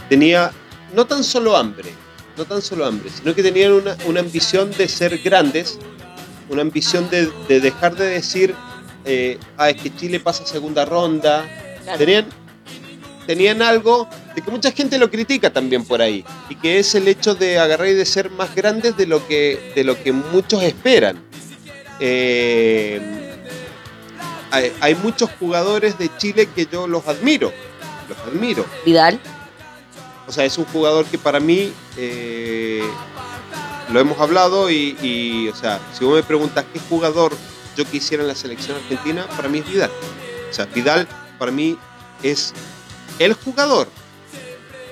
tenía no tan solo hambre, no tan solo hambre, sino que tenían una, una ambición de ser grandes, una ambición de, de dejar de decir, eh, ah, es que Chile pasa segunda ronda, Claro. tenían, tenían algo de que mucha gente lo critica también por ahí y que es el hecho de agarrar y de ser más grandes de lo que, de lo que muchos esperan. Eh, hay, hay muchos jugadores de Chile que yo los admiro, los admiro. Vidal. O sea, es un jugador que para mí eh, lo hemos hablado y, y, o sea, si vos me preguntas qué jugador yo quisiera en la selección argentina, para mí es Vidal. O sea, Vidal para mí es el jugador.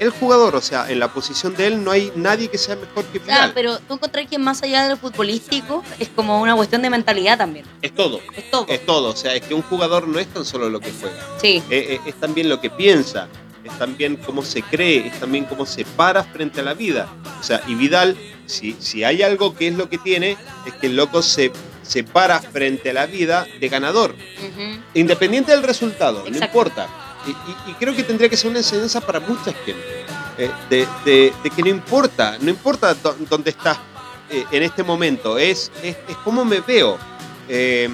El jugador, o sea, en la posición de él no hay nadie que sea mejor que Vidal. pero tú encontrás que más allá de lo futbolístico es como una cuestión de mentalidad también. Es todo, Es todo. es todo. O sea, es que un jugador no es tan solo lo que juega. Sí. Eh, eh, es también lo que piensa, es también cómo se cree, es también cómo se para frente a la vida. O sea, y Vidal, si, si hay algo que es lo que tiene, es que el loco se, se para frente a la vida de ganador, independiente del resultado, no importa. Y, y- y creo que tendría que ser una enseñanza para mucha gente, eh, de, de- de que no importa, no importa dó- dónde estás eh, en este momento, es, es, es cómo me veo. Eh,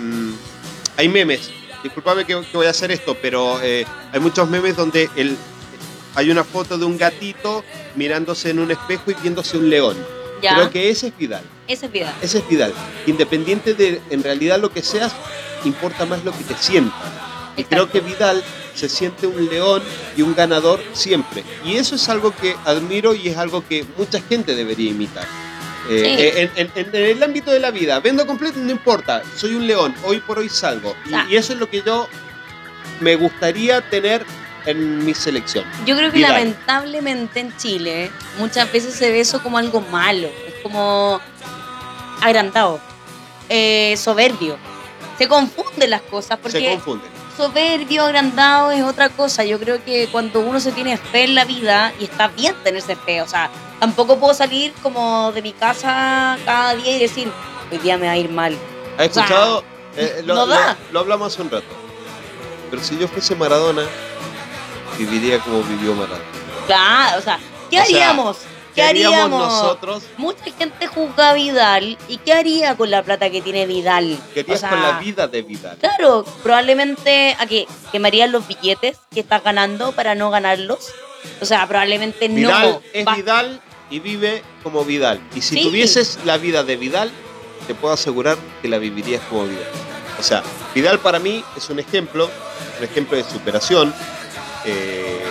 hay memes, disculpame que, que voy a hacer esto, pero eh, hay muchos memes donde el, hay una foto de un gatito mirándose en un espejo y viéndose un león. Ya. Creo que ese es Vidal. Ese es Vidal. Ese es Vidal. Independiente de en realidad lo que seas, importa más lo que te sientas. Y creo que Vidal se siente un león y un ganador siempre. Y eso es algo que admiro y es algo que mucha gente debería imitar. Eh, en, en- en el ámbito de la vida, vendo completo, no importa, soy un león, hoy por hoy salgo. Y, Ah. y eso es lo que yo me gustaría tener en mi selección. Yo creo que Vidal. lamentablemente en Chile muchas veces se ve eso como algo malo, es como agrandado, eh, soberbio. Se confunden las cosas Se porque confunden. soberbio, agrandado es otra cosa. Yo creo que cuando uno se tiene fe en la vida y está bien tenerse fe, o sea, tampoco puedo salir como de mi casa cada día y decir, hoy día me va a ir mal. ¿Has sea, escuchado? Eh, lo, no lo- da. lo hablamos hace un rato. Pero si yo fuese Maradona, viviría como vivió Maradona. Claro, o sea, ¿qué O sea, haríamos? ¿Qué, haríamos haríamos? nosotros? Mucha gente juzga a Vidal. ¿Y qué haría con la plata que tiene Vidal? ¿Qué harías O sea, con la vida de Vidal? Claro, probablemente a que quemarían los billetes que estás ganando para no ganarlos. O sea, probablemente Vidal no. es Va- Vidal y vive como Vidal. Y si Sí. tuvieses la vida de Vidal, te puedo asegurar que la vivirías como Vidal. O sea, Vidal para mí es un ejemplo, un ejemplo de superación. Eh,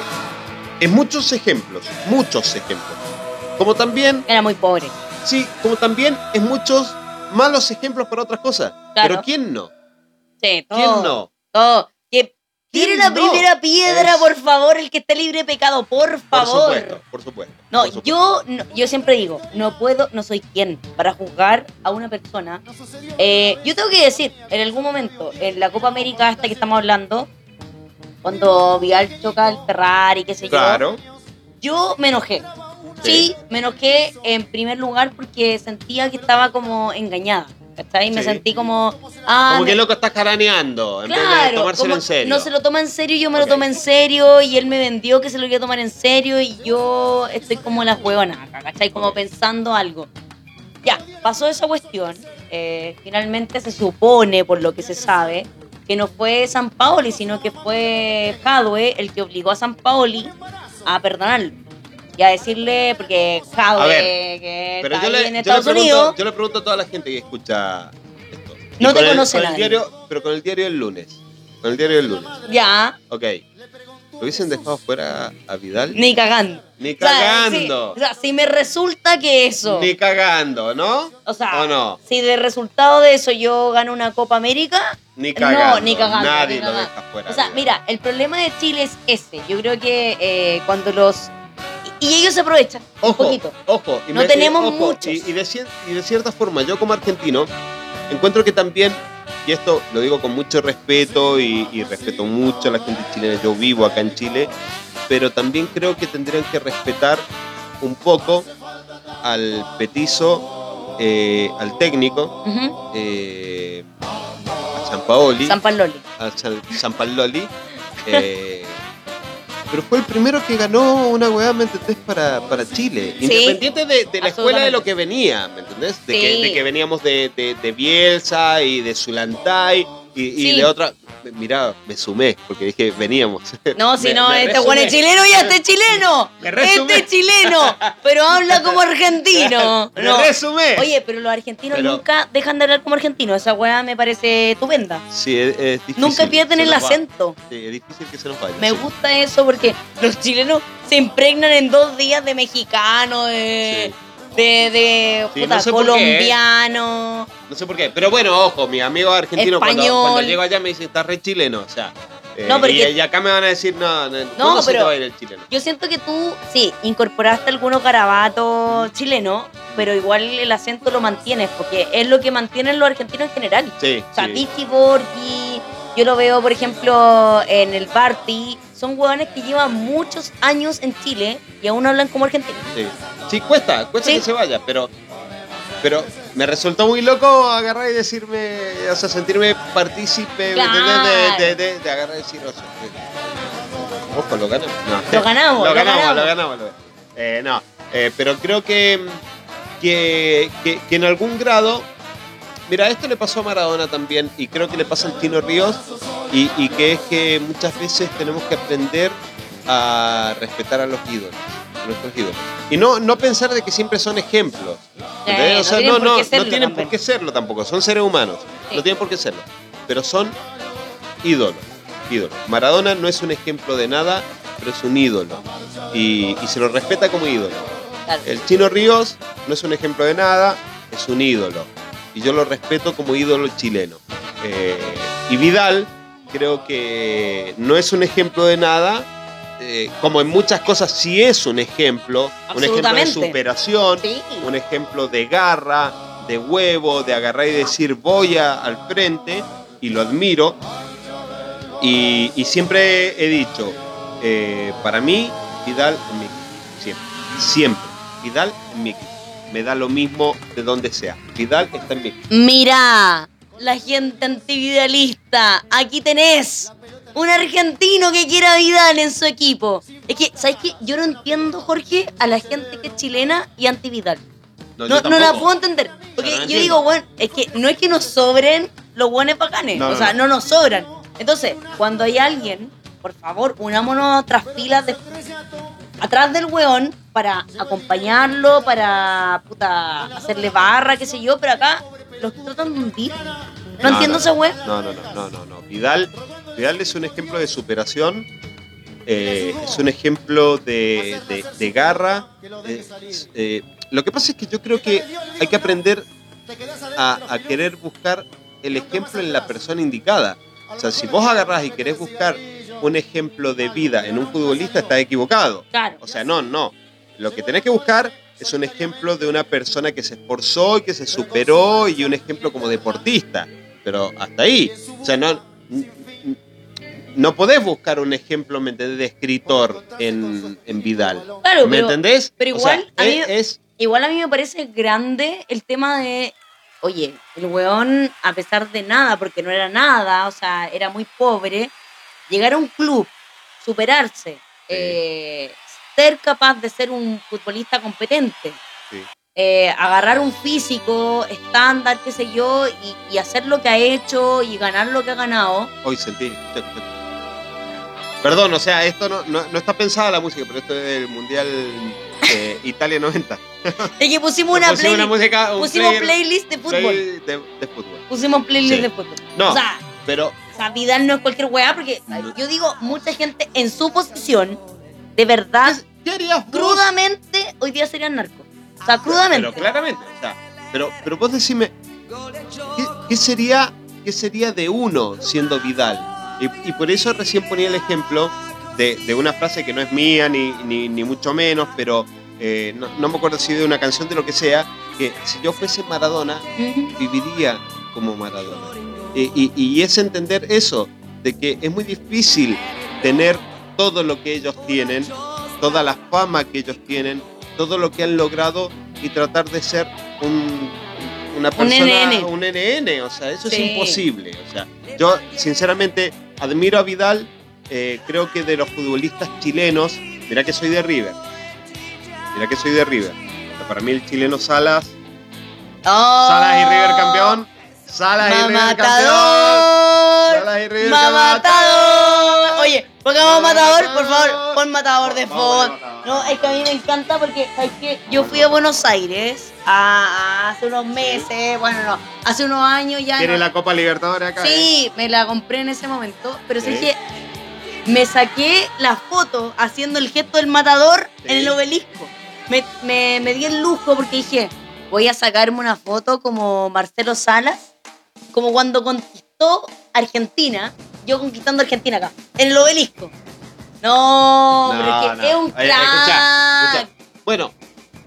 en muchos ejemplos, muchos ejemplos. Como también Era muy pobre. Sí, como también es muchos malos ejemplos para otras cosas. Claro. Pero ¿quién no? Sí, todo. ¿Quién no? Todo. Que tire ¿Quién la no? primera piedra, Es- por favor, el que esté libre de pecado, por Por favor. supuesto, por supuesto. No, por supuesto. yo, no- yo siempre digo, no puedo, no soy quien para juzgar a una persona. Eh, yo tengo que decir, en algún momento, en la Copa América esta que estamos hablando, cuando Vidal choca el Ferrari, qué sé yo, Claro. yo me enojé. Sí, Sí. me enojé en primer lugar porque sentía que estaba como engañada. ¿Cachai? Me Sí. sentí como. Ah, Como que me- loco está jaraneando en vez de tomárselo en serio. no se lo toma en serio, yo me Ok. lo tomé en serio y él me vendió que se lo iba a tomar en serio y yo estoy como las huevonas acá, ¿cachai? Como Ok. pensando algo. Ya, pasó esa cuestión. eh, finalmente se supone, por lo que se sabe, que no fue San Paoli, sino que fue Jadwe el que obligó a San Paoli a perdonarlo. Y a decirle, porque Jadwe, que Pero está yo ahí le, en yo, le Estados pregunto, Unidos, yo le pregunto a toda la gente que escucha esto. Y No te con el- conoce con el nadie. diario, Pero con el diario del lunes. Con el diario del lunes. ya, Ok. ¿Lo hubiesen dejado fuera a Vidal? ni cagando. Ni O sea, cagando. o sea, si me resulta que eso. Ni cagando, ¿no? o sea, ¿O no? si de resultado de eso yo gano una Copa América. Ni cagando. No, ni cagando. Nadie ni lo deja fuera. O sea, mira, el problema de Chile es ese. Yo creo que eh, cuando los. Y, y ellos se aprovechan un Ojo, poquito. ojo. y No tenemos muchos. Y, y de, cier- y de cierta forma, yo como argentino, encuentro que también, y esto lo digo con mucho respeto y, y respeto mucho a la gente chilena, yo vivo acá en Chile, pero también creo que tendrían que respetar un poco al petizo, eh, al técnico, eh, a San Paoli, San Paloli. a San, eh, pero fue el primero que ganó una weá, ¿me entendés? Para, para Chile. Sí, Independiente de, de la escuela de lo que venía, ¿me entendés? De, Sí. que, de que veníamos de, de, de Bielsa y de Zulantay y, y Sí. de otra. Mirá, me sumé, porque dije, veníamos. No, si Me- no, me este Juan es chileno ya este es chileno. Me resumé. Este es chileno. Pero habla como argentino. Me No. resumé. Oye, pero los argentinos Pero- nunca dejan de hablar como argentinos. Esa weá me parece estupenda. Sí, es, es difícil. Nunca pierden el va. acento. Sí, es difícil que se nos vaya. Me sí. gusta eso porque los chilenos se impregnan en dos días de mexicano, de, de, de Sí, puta, no sé por qué, ¿eh? colombiano. No sé por qué. Pero bueno, ojo, mi amigo argentino cuando, llego allá me dice, está re chileno. O sea, eh, No, porque- y, y acá me van a decir, no, no, ¿cuándo se pero- te va a ir el chileno? Yo siento que tú, sí, incorporaste algunos garabatos chilenos, pero igual el acento lo mantienes, porque es lo que mantienen los argentinos en general. Sí, O sea, sí. Borghi, yo lo veo, por ejemplo, en el Barty, son hueones que llevan muchos años en Chile y aún hablan como argentinos. Sí, Sí, cuesta, cuesta Sí. que se vaya, pero, pero me resultó muy loco agarrar y decirme, o sea, sentirme partícipe de, de, de, de agarrar y decir, o sea, ojo, lo ganamos. No. Lo ganamos, lo lo ganamos, ganamos. lo ganamos. lo- Eh, no, eh, pero creo que, que, que, que en algún grado, mira, esto le pasó a Maradona también y creo que le pasa al Tino Ríos y, y que es que muchas veces tenemos que aprender a respetar a los ídolos, Y no, no pensar de que siempre son ejemplos. ¿entendés? no o sea, tienen no, por no, qué serlo no tienen también. por qué serlo tampoco, son seres humanos, Sí. no tienen por qué serlo, pero son ídolos, ídolos. Maradona no es un ejemplo de nada, pero es un ídolo y, y se lo respeta como ídolo. Claro. El Chino Ríos no es un ejemplo de nada, es un ídolo. Y yo lo respeto como ídolo chileno. Eh, y Vidal creo que no es un ejemplo de nada, eh, como en muchas cosas sí es un ejemplo, un ejemplo de superación, Sí. un ejemplo de garra, de huevo, de agarrar y decir voy a- al frente, y lo admiro. Y, y siempre he dicho, eh, para mí, Vidal en mi equipo. Siempre. Siempre. Vidal en mi equipo. Me da lo mismo de donde sea. Vidal está en mi equipo. Mira, la gente antividalista, aquí tenés un argentino que quiera a Vidal en su equipo. Es que, ¿sabes qué? Yo no entiendo, Jorge, a la gente que es chilena y anti-Vidal. No, No, yo no la puedo entender. Porque No, no yo digo, bueno, es que no es que nos sobren los buenos bacanes. No, o sea, no. no nos sobran. Entonces, cuando hay alguien, por favor, unámonos tras filas de, atrás del weón para acompañarlo, para puta, hacerle barra, qué sé yo, pero acá los tratan de hundir. No, entiendo ese weón. No, no, no, no, no, no. Vidal, Vidal es un ejemplo de superación. eh, es un ejemplo de, de- de garra. eh, lo que pasa es que yo creo que hay que aprender a, a querer buscar el ejemplo en la persona indicada. O sea, si vos agarrás y querés buscar un ejemplo de vida en un futbolista, estás equivocado. O sea, no, no. Lo que tenés que buscar es un ejemplo de una persona que se esforzó y que se superó y un ejemplo como deportista. Pero hasta ahí. O sea, no, no podés buscar un ejemplo, ¿me entendés?, de escritor en, en Vidal. Claro, ¿Me pero- entendés? pero O sea, igual, a mí- es, Igual a mí me parece grande el tema de oye, el weón, a pesar de nada, porque no era nada, o sea, era muy pobre, llegar a un club, superarse, eh, ser capaz de ser un futbolista competente, Sí. eh, agarrar un físico estándar, qué sé yo, y, y hacer lo que ha hecho y ganar lo que ha ganado. Hoy sentí. Perdón, o sea, esto no, no, no está pensada la música, pero esto es del Mundial eh, Italia 90. Es que pusimos una, Pusimos playlist, una música, un pusimos player- playlist de fútbol. play de, de fútbol. Pusimos playlist Sí. de fútbol. No. O sea, Pero O sea, Vidal no es cualquier weá, porque No. yo digo, mucha gente en su posición, de verdad, crudamente, hoy día serían narcos. O sea, crudamente. Pero claramente, o sea, pero, pero vos decime, ¿qué, qué sería, ¿qué sería de uno siendo Vidal? Y, y por eso recién ponía el ejemplo de, de una frase que no es mía, ni, ni, ni mucho menos, pero eh, no, no me acuerdo si de una canción de lo que sea, que si yo fuese Maradona, viviría como Maradona. Y, y- y es entender eso, de que es muy difícil tener todo lo que ellos tienen, toda la fama que ellos tienen, todo lo que han logrado y tratar de ser un, una persona, NN. un NN, o sea, eso Sí. es imposible. O sea, yo sinceramente admiro a Vidal, eh, creo que de los futbolistas chilenos, mira que soy de River, mira que soy de River. O sea, para mí el chileno Salas, Oh, Salas y River campeón. Salas y River campeón. Salas y River ¡Mamatador! Pongamos matador, por favor, pon matador de fondo. No, es que a mí me encanta porque, ¿sabes qué? Yo fui a Buenos Aires a- a hace unos meses, bueno, no, hace unos años ya. ¿Quiere no- la Copa Libertadores acá? eh? Sí, me la compré en ese momento, pero Sí. sé que me saqué la foto haciendo el gesto del matador Sí. en el obelisco. Me, me- me di el lujo porque dije, voy a sacarme una foto como Marcelo Salas, como cuando conquistó Argentina, yo conquistando Argentina acá, en el obelisco. No, es que no. es un Oye, crack. escucha, escucha. Bueno,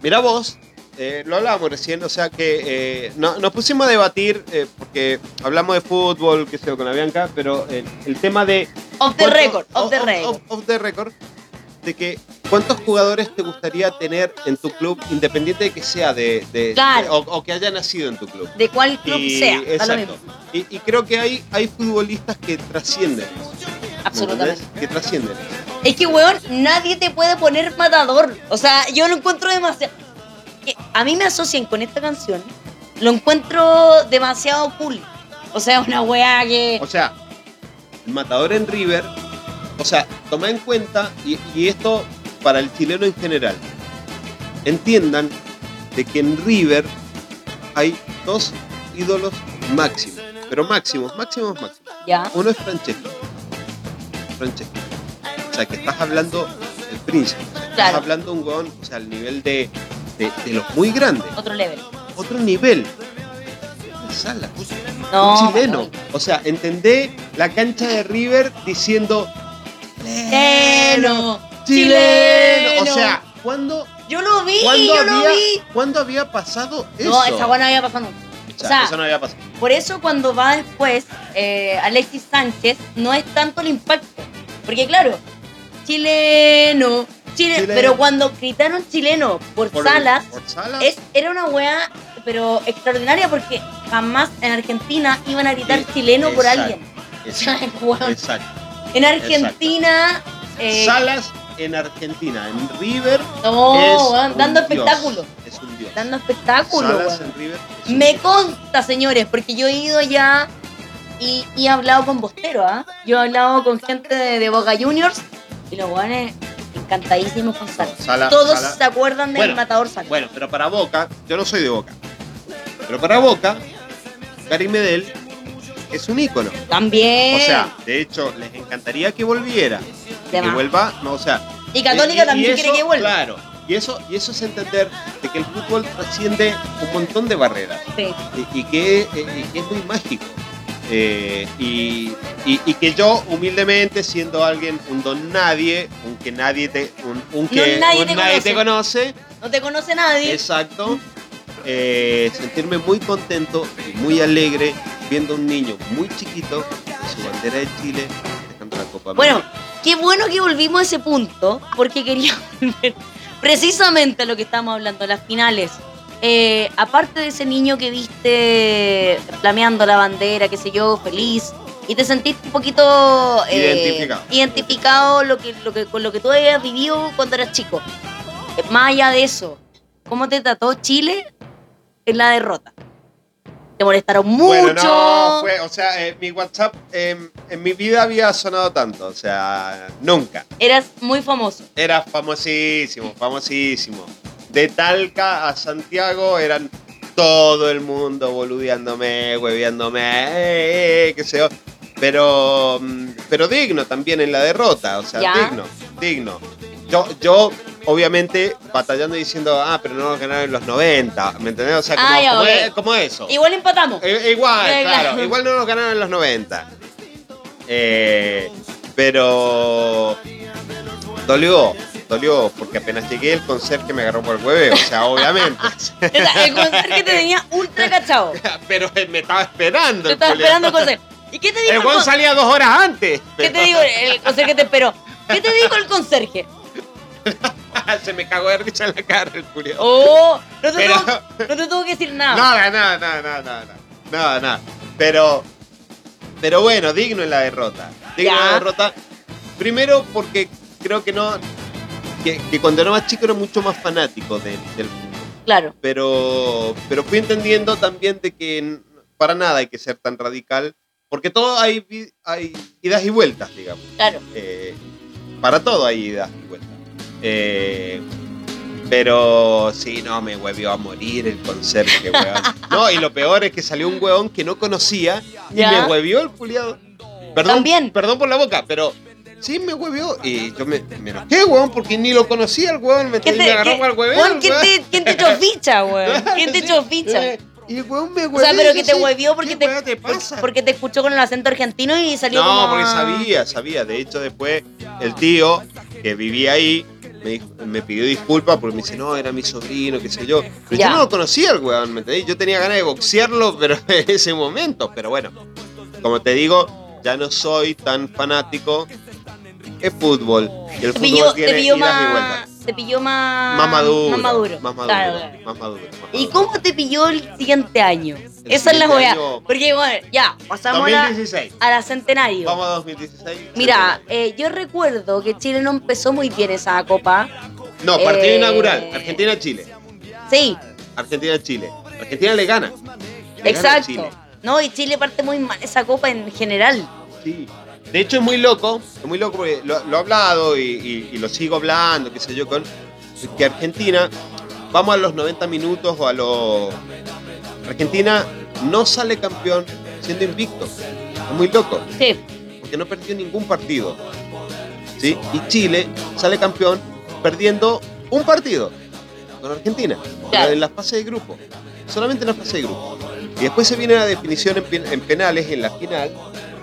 mira vos, eh, lo hablábamos recién, o sea que eh, no- nos pusimos a debatir, eh, porque hablamos de fútbol, que sé yo, con la Bianca, pero eh, el tema de... Off the cuánto- record, off the off- record. off- off the record, de que cuántos jugadores te gustaría tener en tu club, independiente de que sea de... de- Claro. de- o, o que haya nacido en tu club. De cuál club Y- sea, exacto. Y, y creo que hay, hay futbolistas que trascienden eso. ¿me Absolutamente. Que trascienden. Es que, weón, nadie te puede poner matador. O sea, yo lo encuentro demasiado. A mí me asocian con esta canción. Lo encuentro demasiado cool. O sea, una weá que. O sea, el matador en River, o sea, toma en cuenta, y, y esto para el chileno en general, entiendan de que en River hay dos ídolos máximos, pero máximos, máximos, máximos. Ya. Uno es Francesco. Francesco. O sea, que estás hablando del príncipe. o sea, Estás Claro. hablando un weón, o sea, al nivel de, de, de los muy grandes. Otro level. Otro nivel. Sala No. un chileno. no. O sea, entendé la cancha de River diciendo Chileno. chileno. O sea, ¿cuándo, Yo lo vi, ¿cuándo, yo lo había, vi. ¿cuándo había pasado eso? No, esa no había pasado nunca. O sea, o sea, eso no había pasado. Por eso cuando va después eh, Alexis Sánchez, no es tanto el impacto. Porque claro, chileno, chile- Chileno. pero cuando gritaron chileno por, Por- Salas, por Salas. es, era una weá, pero extraordinaria porque jamás en Argentina iban a gritar chileno por alguien. Exacto. exacto. En Argentina, eh, Salas en Argentina, en River. no, es dando dios, espectáculo. Es un dios. Dando espectáculo, Salas en River. es un Me dios. consta, señores, porque yo he ido ya y, y he hablado con Bostero, ¿ah? Yo he hablado con gente de, de Boca Juniors y los guanes encantadísimos con Salas. No, Todos se acuerdan del Bueno, matador Salas. Bueno, pero para Boca, yo no soy de Boca. Pero para Boca, Gary Medel es un ícono. También. O sea, de hecho, les encantaría que volviera. De que más. vuelva, no, o sea. y Católica y- y también eso, quiere que vuelva. Claro. Y eso, y eso es entender de que el fútbol trasciende un montón de barreras Sí. y, y que, eh, que es muy mágico. Eh, y, y- y que yo, humildemente, siendo alguien, un don nadie, un que nadie te, un, un que No, nadie un te nadie te conoce, No te conoce nadie. exacto, eh, sentirme muy contento y muy alegre viendo a un niño muy chiquito su bandera de Chile dejando la Copa Bueno, qué bueno que volvimos a ese punto, porque quería volver precisamente a lo que estamos hablando, las finales eh, aparte de ese niño que viste flameando la bandera, qué sé yo, feliz, y te sentiste un poquito eh, Identificado. identificado lo que, lo que, con lo que tú habías vivido cuando eras chico. Eh, Más allá de eso, ¿cómo te trató Chile en la derrota? ¿Te molestaron mucho? Bueno, no, fue, o sea, eh, mi WhatsApp eh, en mi vida había sonado tanto, o sea, nunca. Eras muy famoso. Era famosísimo, famosísimo. De Talca a Santiago eran todo el mundo boludeándome, hueveándome, eh, eh, qué sé yo. Pero, mm, pero digno también en la derrota, o sea, Ya. digno, digno. Yo, yo, obviamente, batallando y diciendo, ah, pero no nos ganaron en los 90, ¿me entendés? O sea, como, ya, como ok. es- como eso. Igual empatamos. Eh, igual, Eh, claro, claro. igual no nos ganaron en los 90. Eh, pero dolió, dolió, porque apenas llegué el conserje me agarró por el hueve, o sea, obviamente. El conserje te tenía ultra cachado. pero me estaba esperando. Te estaba esperando el conserje. ¿Y qué te dijo El el, con- salía dos horas antes. ¿Qué te digo? El conserje te esperó. ¿Qué te dijo el conserje? Se me cagó de risa en la cara el culiao. Oh, no te, Pero- tuvo, no te tuvo que decir nada. Nada, nada, nada, nada, nada. Nada, nada. Pero, pero bueno, digno en la derrota. Digno en la derrota. Primero porque creo que no. Que, que cuando era más chico era mucho más fanático de- del fútbol. Claro, Pero, pero fui entendiendo también de que para nada hay que ser tan radical. Porque todo hay, hay idas y vueltas, digamos. claro. Eh, para todo hay idas y vueltas. Eh, pero sí, no, me huevió a morir el conserje, weón. No, y lo peor es que salió un weón que no conocía y Ya. me huevió el culiado. Perdón, También. perdón por la boca, pero sí me huevió. Y yo me, me enojé, weón, porque ni lo conocía el weón. Me, ¿Qué me te, agarró para el hueveo. ¿quién te, quién te echó ficha, weón? ¿Quién te echó ficha? Y el weón me O huevió. sea, pero que te huevió porque ¿qué te, weá te pasa? porque te escuchó con el acento argentino y salió No, como... porque sabía, sabía. De hecho, después el tío que vivía ahí me, dijo- me pidió disculpas porque me dice, no, era mi sobrino, qué sé yo. Pero Ya. yo no lo conocía el weón, ¿me entendés? Yo tenía ganas de boxearlo, pero en ese momento. Pero bueno, como te digo, ya no soy tan fanático. Es fútbol. Y el Te fútbol tiene te y más... vueltas. Te pilló más... Más maduro. Más maduro. Más maduro. Claro, claro. Más maduro. más ¿Y cómo te pilló el siguiente año? El Esa es la siguiente weá. Porque, bueno, ya, pasamos a la, 2016. a la centenario. Vamos a 2016. Mira, eh, yo recuerdo que Chile no empezó muy bien esa copa. No, partido eh, inaugural. Argentina-Chile. Sí, Argentina-Chile. Argentina le gana. Le gana a exacto. Chile. No, y Chile parte muy mal esa copa en general. Sí. De hecho es muy loco, es muy loco porque lo, lo he hablado y, y- y lo sigo hablando, qué sé yo, con que Argentina, vamos a los 90 minutos o a los... Argentina no sale campeón siendo invicto. Es muy loco, Sí, porque no perdió ningún partido. ¿sí? Y Chile sale campeón perdiendo un partido con Argentina, Claro. en la fase de grupo. Solamente en la fase de grupo. Y después se viene la definición en, en penales en la final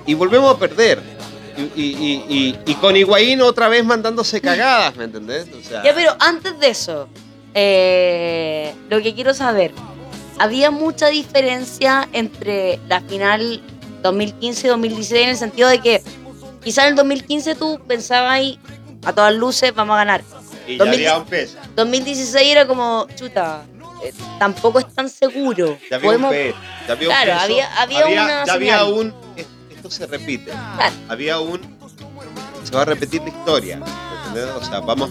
y volvemos a perder. Y, y- y- con Higuaín otra vez mandándose cagadas, ¿me entendés? O sea, ya, pero antes de eso, eh, lo que quiero saber, ¿había mucha diferencia entre la final 2015 y 2016 en el sentido de que quizás en el 2015 tú pensabas ahí, a todas luces vamos a ganar? y ya 2000 había un peso. 2016 era como, chuta, eh, tampoco es tan seguro. Ya había un Podemos- peso. Ya había un Claro, peso, había- había una ya había un. Esto se repite. Claro. Había un. Se va a repetir la historia. ¿me entendés? O sea, vamos.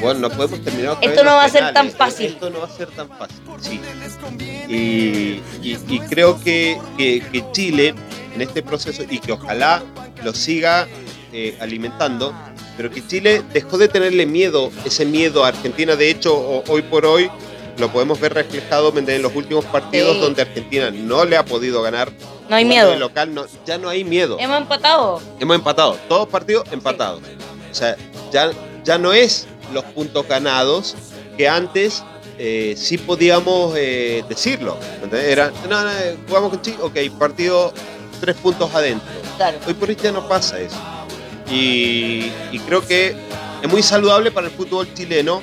Bueno, no podemos terminar otra Esto vez no va a ser tan fácil. Esto no va a ser tan fácil, sí. Y, y- y creo que, que- que Chile, en este proceso, y que ojalá lo siga eh, alimentando, pero que Chile dejó de tenerle miedo, ese miedo a Argentina. De hecho, hoy por hoy lo podemos ver reflejado en los últimos partidos Sí. donde Argentina no le ha podido ganar. No hay miedo. de local, no- ya no hay miedo. Hemos empatado. Hemos empatado, todos partidos empatados. O sea, ya, ya no es los puntos ganados que antes eh, sí podíamos eh, decirlo. ¿entendés? Era, no, no, eh, jugamos con Chile, ok, partido tres puntos adentro. Claro. Hoy por hoy ya no pasa eso. Y, y creo que es muy saludable para el fútbol chileno.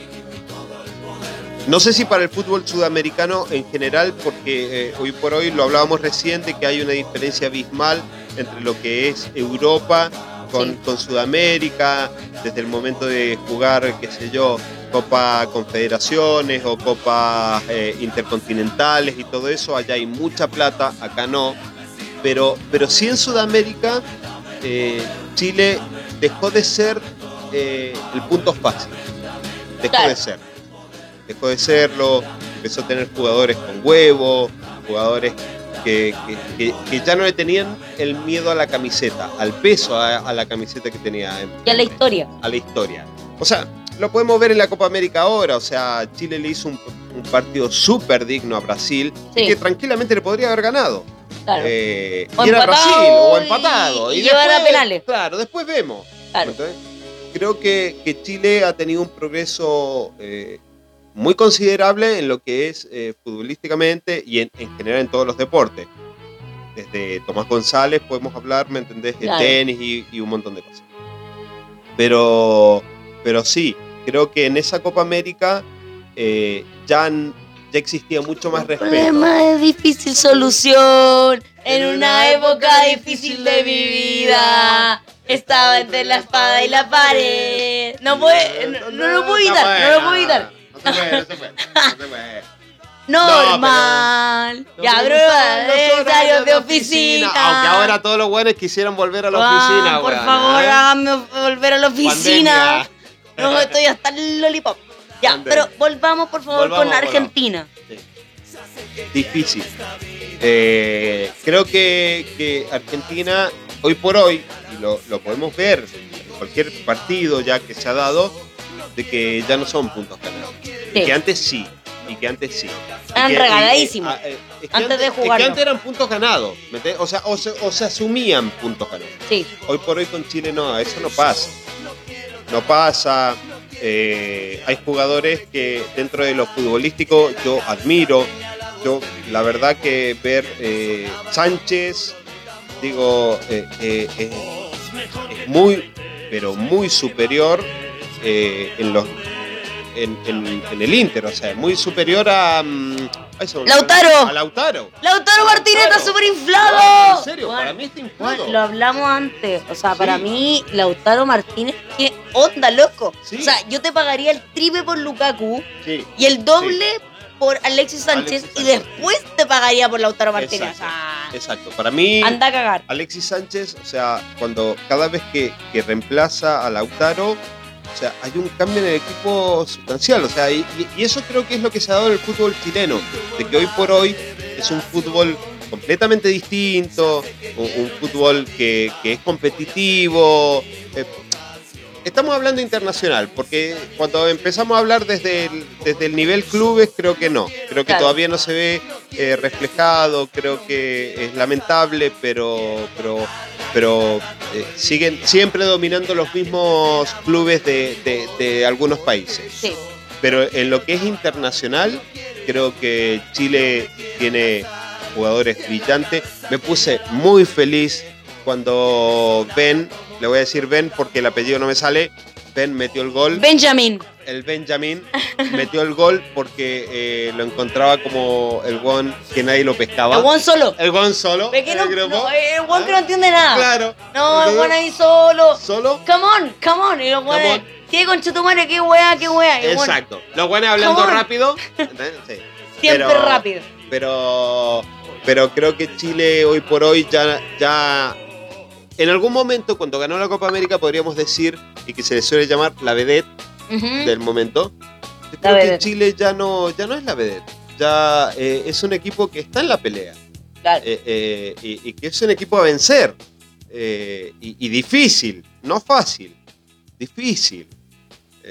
No sé si para el fútbol sudamericano en general, porque eh, hoy por hoy lo hablábamos recién de que hay una diferencia abismal entre lo que es Europa con, Sí. con Sudamérica, desde el momento de jugar, qué sé yo, Copa Confederaciones o Copas eh, Intercontinentales y todo eso, allá hay mucha plata, acá no. Pero, pero sí en Sudamérica, eh, Chile dejó de ser eh, el punto fácil. Dejó Claro. de ser. Dejó de serlo, empezó a tener jugadores con huevo, jugadores que, que- ya no le tenían el miedo a la camiseta, al peso a, a la camiseta que tenía en- Ya la historia. a la historia. O sea, lo podemos ver en la Copa América ahora. O sea, Chile le hizo un, un partido súper digno a Brasil Sí. y que tranquilamente le podría haber ganado. Claro. Eh, O y era Brasil, o y- empatado. y llevar a penales. Claro, después vemos. Claro. Creo que, que Chile ha tenido un progreso eh, muy considerable en lo que es eh, futbolísticamente y en, en general en todos los deportes. Desde Tomás González podemos hablar, ¿me entendés? De Claro. tenis y, y un montón de cosas. Pero, pero sí, creo que en esa Copa América eh, ya, ya existía mucho más respeto. Problema de difícil solución. En una época difícil de mi vida. Estaba entre la espada y la pared. No puede, no, no lo puedo evitar, no lo puedo evitar. No se puede, no se puede. No se puede. Normal. ya, Nos bro, gustan los horarios de oficina. Aunque ahora todos los buenos quisieran volver a la Ah, oficina, Por favor, ¿eh? háganme volver a la oficina. Pandemia. No, estoy hasta el lollipop. Ya, Pandemia. pero volvamos por favor Volvamos, con. Argentina. Difícil. Eh, creo que, que Argentina, hoy por hoy, y lo, lo podemos ver en cualquier partido ya que se ha dado, de que ya no son puntos ganados. Sí. Y que antes sí. Y que antes sí. Eran regaladísimos. ah, eh, es que Antes de es que antes eran puntos ganados. O sea, o se, o se asumían puntos ganados. Sí, Hoy por hoy con Chile no, eso no pasa. No pasa. Eh, hay jugadores que dentro de lo futbolístico yo admiro. Yo, la verdad que ver eh, Sánchez, digo, eh, eh, eh, es muy, pero muy superior eh, en los en, en- en el Inter, o sea, muy superior a... mm, ay. Lautaro. A Lautaro. Lautaro Martínez está súper inflado. En serio, Bueno, para mí está inflado. bueno, lo hablamos antes. O sea, para mí, Lautaro Martínez, qué onda, loco. Sí. O sea, yo te pagaría el triple por Lukaku Sí. y el doble por Alexis Sánchez Alexis y después te pagaría por Lautaro Martínez. Exacto. O sea, Exacto. Para mí, anda a cagar. Alexis Sánchez, o sea, cuando cada vez que, que reemplaza a Lautaro, o sea, hay un cambio en el equipo sustancial. O sea, y, eso creo que es lo que se ha dado en el fútbol chileno, de que hoy por hoy es un fútbol completamente distinto, un, un fútbol que, que es competitivo. eh, Estamos hablando internacional, porque cuando empezamos a hablar desde el, desde el nivel clubes, creo que no. Creo que Claro. todavía no se ve eh, reflejado, creo que es lamentable, pero, pero, pero eh, siguen siempre dominando los mismos clubes de, de- de algunos países. Sí. Pero en lo que es internacional, creo que Chile tiene jugadores brillantes. Me puse muy feliz cuando Ben, le voy a decir Ben porque el apellido no me sale, Ben metió el gol. Benjamin. El Benjamin metió el gol porque eh, lo encontraba como el one que nadie lo pescaba. El one solo. El one solo. Ve que no, en el no, el one que no Ah, entiende nada. Claro. No, el one ahí solo. Solo. Come on, come on. Y los on. ¿qué? ¿Qué weá? ¿Qué weá? One, Exacto. Los buenos hablando rápido. Sí. Siempre Pero- rápido. pero pero creo que Chile hoy por hoy ya ya en algún momento cuando ganó la Copa América podríamos decir y que se le suele llamar la vedette del momento. La creo que. Chile ya no ya no es la vedette. Ya eh, es un equipo que está en la pelea. Claro. eh, eh, y, y que es un equipo a vencer. Y, y difícil no fácil difícil.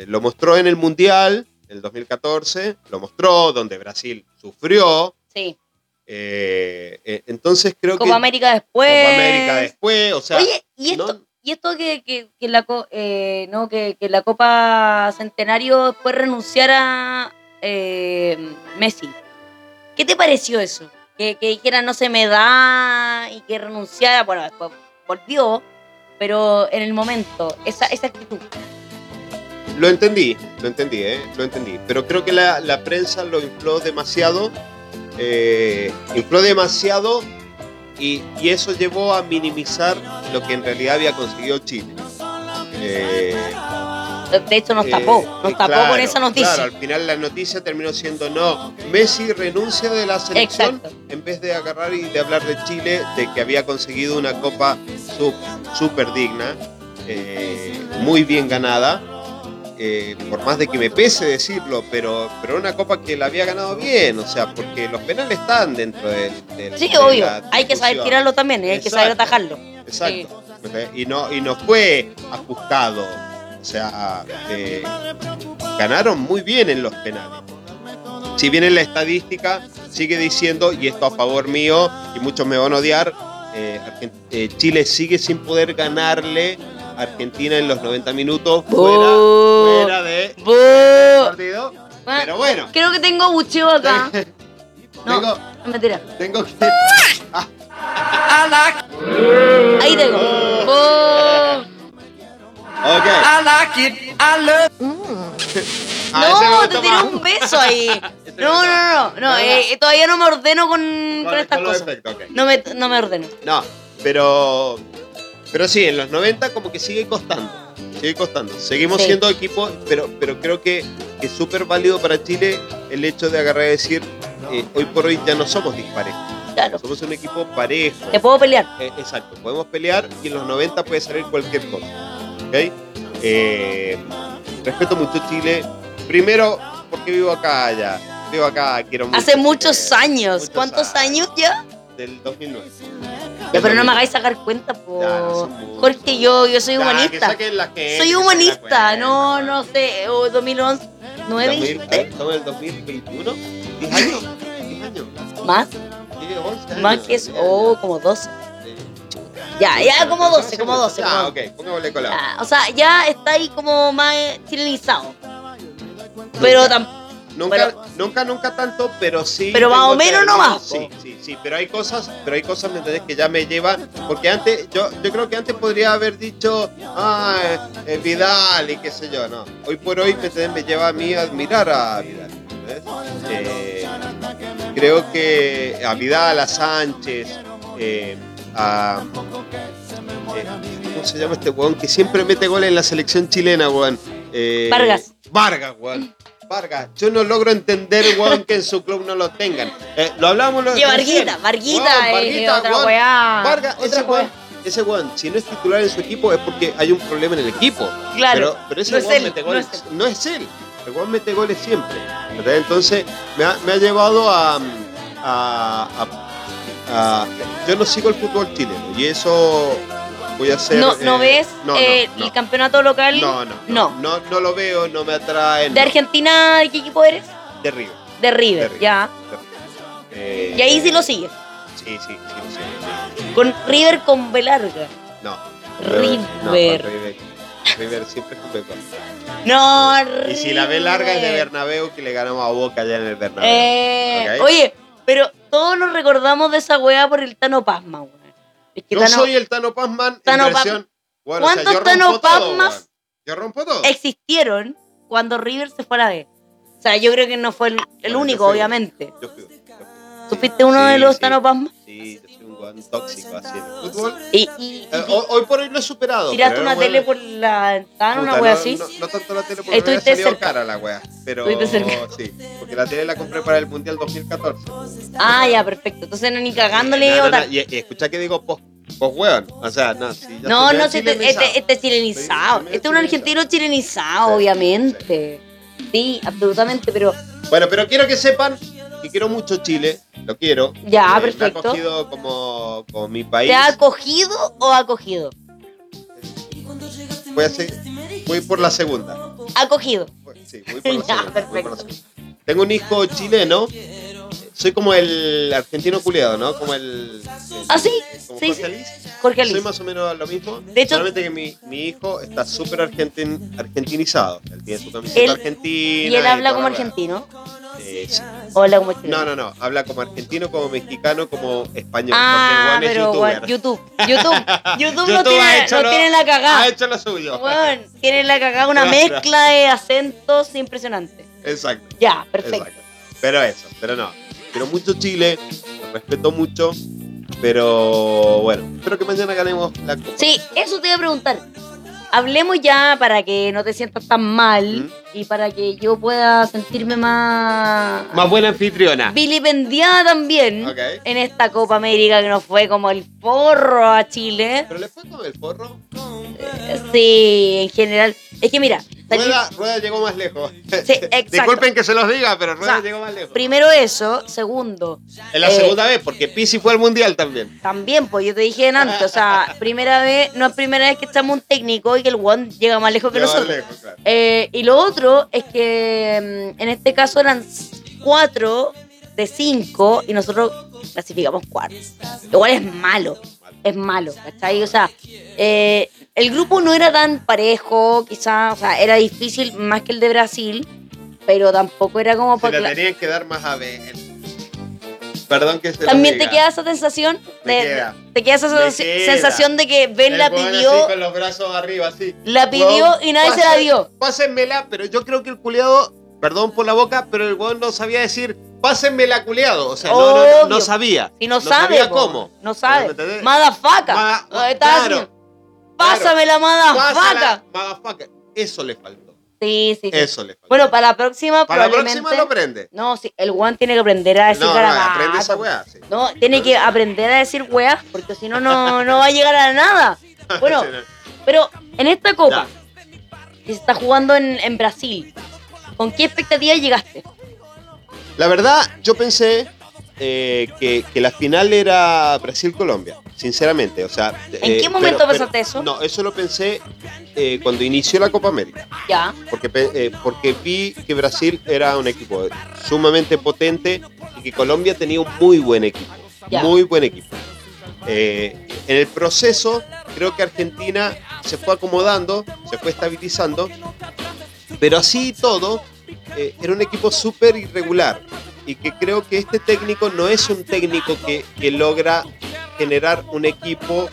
Lo mostró en el mundial el 2014 lo mostró donde Brasil sufrió. Sí. Eh, eh, entonces creo Copa que América después. Copa América después, o sea, Oye, ¿y esto, no- y esto que, que, que la, eh, no, que, que la Copa Centenario después renunciara eh, Messi. ¿Qué te pareció eso? Que, que dijera no se me da y que renunciara, bueno, después volvió, pero en el momento, esa, esa actitud. lo entendí, lo entendí, lo entendí. Pero creo que la, la prensa lo infló demasiado, eh, infló demasiado y, y eso llevó a minimizar lo que en realidad había conseguido Chile. Eh, De hecho, nos tapó. Nos eh, tapó claro, con esa noticia. Claro, al final la noticia terminó siendo no. Messi renuncia de la selección Exacto. en vez de agarrar y de hablar de Chile, de que había conseguido una copa súper digna, eh, muy bien ganada. Eh, por más de que me pese decirlo, pero, pero una copa que la había ganado bien, o sea, porque los penales están dentro del. del- Sí, de obvio. Hay que saber tirarlo también, hay que saber atajarlo. Exacto. Y no, y no fue ajustado. O sea, eh, ganaron muy bien en los penales. Si bien en la estadística sigue diciendo, y esto a favor mío, y muchos me van a odiar, eh, eh, Chile sigue sin poder ganarle Argentina en los 90 minutos fuera, de ¡Bú! partido. Ah, Pero bueno, Creo que tengo bucheo acá. No, tengo, no mentira. tengo que... Ahí tengo. ¡Bú! Ok. Ah, ese me No, gustó te tiré un beso ahí. Ese me No, no, no, no, no, No, eh, todavía no me ordeno con, con Con- estas con cosas. efectos, ok. No me, no me ordeno. No, pero. Pero sí, en los 90 como que sigue costando. Sigue costando. Seguimos Sí. siendo equipo, pero, pero creo que que es súper válido para Chile el hecho de agarrar y decir, eh, hoy por hoy ya no somos disparejos. Claro. Somos un equipo parejo. Te puedo pelear. Eh, exacto, podemos pelear y en los 90 puede salir cualquier cosa. ¿Ok? Eh, respeto mucho Chile. Primero, porque vivo acá ya. Vivo acá, quiero mucho. Hace Chile. muchos años. Muchos ¿Cuántos años ya? Del 2009. Ya, pero no me hagáis sacar cuenta, po. Ya, no. Jorge, yo, yo soy Ya, humanista. Soy humanista, no, no sé, o 2011, 9, 2000, dijiste? Estamos en el 2021. 10 años. 10 años. Más, 10, 11 años. más que eso, oh, como 12. Sí. Ya, ya, como 12, como 12. Ya, como ok, pongámosle colado. O sea, ya está ahí como más chilenizado. Pero tampoco. Nunca, Pero- nunca, nunca tanto, pero sí. Pero más o menos términos, nomás, Sí, sí, sí, pero hay cosas, pero hay cosas, ¿me entendés? Que ya me llevan, porque antes, yo, yo creo que antes podría haber dicho, ah, eh, Vidal y qué sé yo, no. Hoy por hoy, ¿me entendés? Me lleva a mí a admirar a Vidal. Eh, creo que a Vidal, a Sánchez, eh, a... eh, ¿Cómo se llama este weón? Que siempre mete goles en la selección chilena, weón. Eh, Vargas. Vargas, weón. Vargas. Yo no logro entender, weón, que en su club no lo tengan. Eh, lo hablamos lo Y Varguita, Varguita Weón, otra weón. weá. Vargas, Otra ese weá. weón, ese weón, si no es titular en su equipo es porque hay un problema en el equipo. Claro, Pero, pero ese no es weón él, mete no goles. es. No es él. El weón mete goles siempre. ¿verdad? Entonces, me ha, me ha llevado a, a- a- a- Yo no sigo el fútbol chileno y eso voy a hacer. ¿No, ¿No eh, ves no, no, eh, no. el campeonato local? No, no, No. no, lo veo, no me atrae. ¿De. Argentina de qué equipo eres? De River. De River, De River. ya. de River. Eh, Y ahí sí lo sigues. Sí, sí, sí, sí. Con River con B larga. No. River. Con River. River siempre con B. No, Y si la B larga es de River. Bernabéu, que le ganamos a Boca allá en el Bernabéu. Eh. Oye, pero todos nos recordamos de esa weá por el Tano Pasma, weón. Es que Yo Tano soy el Tano Pazman Tano en versión... Bueno, ¿Cuántos Tano Pazmas weón. Yo rompo todo. existieron cuando River se fue a la B. O sea, yo creo que no fue el, el Bueno, único, yo fui- obviamente. Yo fui- yo fui. ¿Tú fuiste uno Sí, de los sí. Tano Pasma? Sí, yo weón tóxico así en el fútbol. Y, y- Eh, y hoy, hoy por hoy lo he superado. tiraste una tele por la ventana, una wea no, así. No, no tanto la tele porque me había salido cara la wea. Pero sí, porque la tele la compré para el Mundial 2014. Ah, ya, perfecto. Entonces no ni cagándole No, no, otra- no, Y, y escucha que digo post, post weón. O sea, no, si ya No, no, si este, chilenizado. este, este es chilenizado. Este es un argentino chilenizado, Sí, obviamente. Sí, absolutamente, pero Bueno, pero quiero que sepan que quiero mucho Chile. Lo quiero. Ya, Eh, Me ha perfecto. cogido como, como mi país. ¿te ha acogido o acogido? Voy, a voy por la segunda. Acogido. Sí, voy por la Ya, segunda, voy por la perfecto. segunda. Tengo un hijo chileno. Soy como el argentino culiado, ¿no? Como el. el- Ah, sí, como sí, Jorge sí. Alice. Jorge Soy más o menos lo mismo. De hecho- solamente que mi, mi hijo está súper argentin, argentinizado. Él tiene su camiseta Él- argentina. ¿Y él habla como la weá. Eh, sí. ¿O habla como? No, no, no. Habla como argentino, como mexicano, como español. Ah, porque pero es. YouTube. YouTube. YouTube, lo YouTube ha tiene, hecho lo- tiene en la Ha cagada. hecho lo suyo. Bueno, tiene en la cagada una mezcla de acentos impresionante. Exacto. Ya, perfecto. Exacto. Pero eso, pero no. Quiero mucho Chile, lo respeto mucho, pero bueno, espero que mañana ganemos la copa. Sí, eso te iba a preguntar. hablemos ya para que no te sientas tan mal ¿Mm? Y para que yo pueda sentirme más. Más buena anfitriona. vilipendiada también Ok. en esta Copa América que nos fue como el forro a Chile. ¿Pero le fue con el forro? Sí, en general. Es que mira, Rueda, Rueda llegó más lejos. Sí, exacto. Disculpen que se los diga, pero Rueda O sea, llegó más lejos. primero eso, segundo, Es la eh, segunda vez, porque Pisi fue al mundial también. también, pues yo te dije antes, o sea, primera vez, no es primera vez que echamos un técnico y que el one llega más lejos que nosotros. lejos, claro. Eh, y lo otro es que mm, en este caso eran cuatro de cinco y nosotros clasificamos cuatro. Igual es malo, es malo, ¿cachai? O sea, eh, el grupo no era tan parejo, quizás, o sea, era difícil más que el de Brasil, pero tampoco era como para... la tenían que dar más a ver. Perdón que se lo También te queda esa sensación de, queda. te queda esa Me sensaci- queda. sensación de que Ben El la pidió, así con los brazos arriba, así. la pidió y nadie se la dio. Pásenmela, pero yo creo que el culiado, perdón por la boca, pero el weón no sabía decir, pásenmela culiado. O sea, no, no, no, no sabía. Si no, sabe, sabía cómo. No sabe. Madafaca. Ma- claro, Pásame la madafaca. Motherfucker. Eso le faltó. Sí, sí, sí. Eso le faltó. Bueno, para la próxima Para la próxima lo prende. No, sí, el Juan tiene que aprender a decir No, no, aprende esa weá. sí. No, tiene que aprender a decir weá, porque si no, no no va a llegar a nada. Bueno, pero en esta copa, que se está jugando en, en Brasil, ¿con qué expectativa llegaste? La verdad, yo pensé eh, que, que la final era Brasil-Colombia, sinceramente. O sea, ¿En eh, qué momento pero- pensaste pero- eso? No, eso lo pensé eh, cuando inició la Copa América. Ya, Porque, eh, porque vi que Brasil era un equipo sumamente potente y que Colombia tenía un muy buen equipo. Ya. Muy buen equipo. Eh, en el proceso, creo que Argentina se fue acomodando, se fue estabilizando, pero así y todo, eh, era un equipo súper irregular y que creo que este técnico no es un técnico que, que logra generar un equipo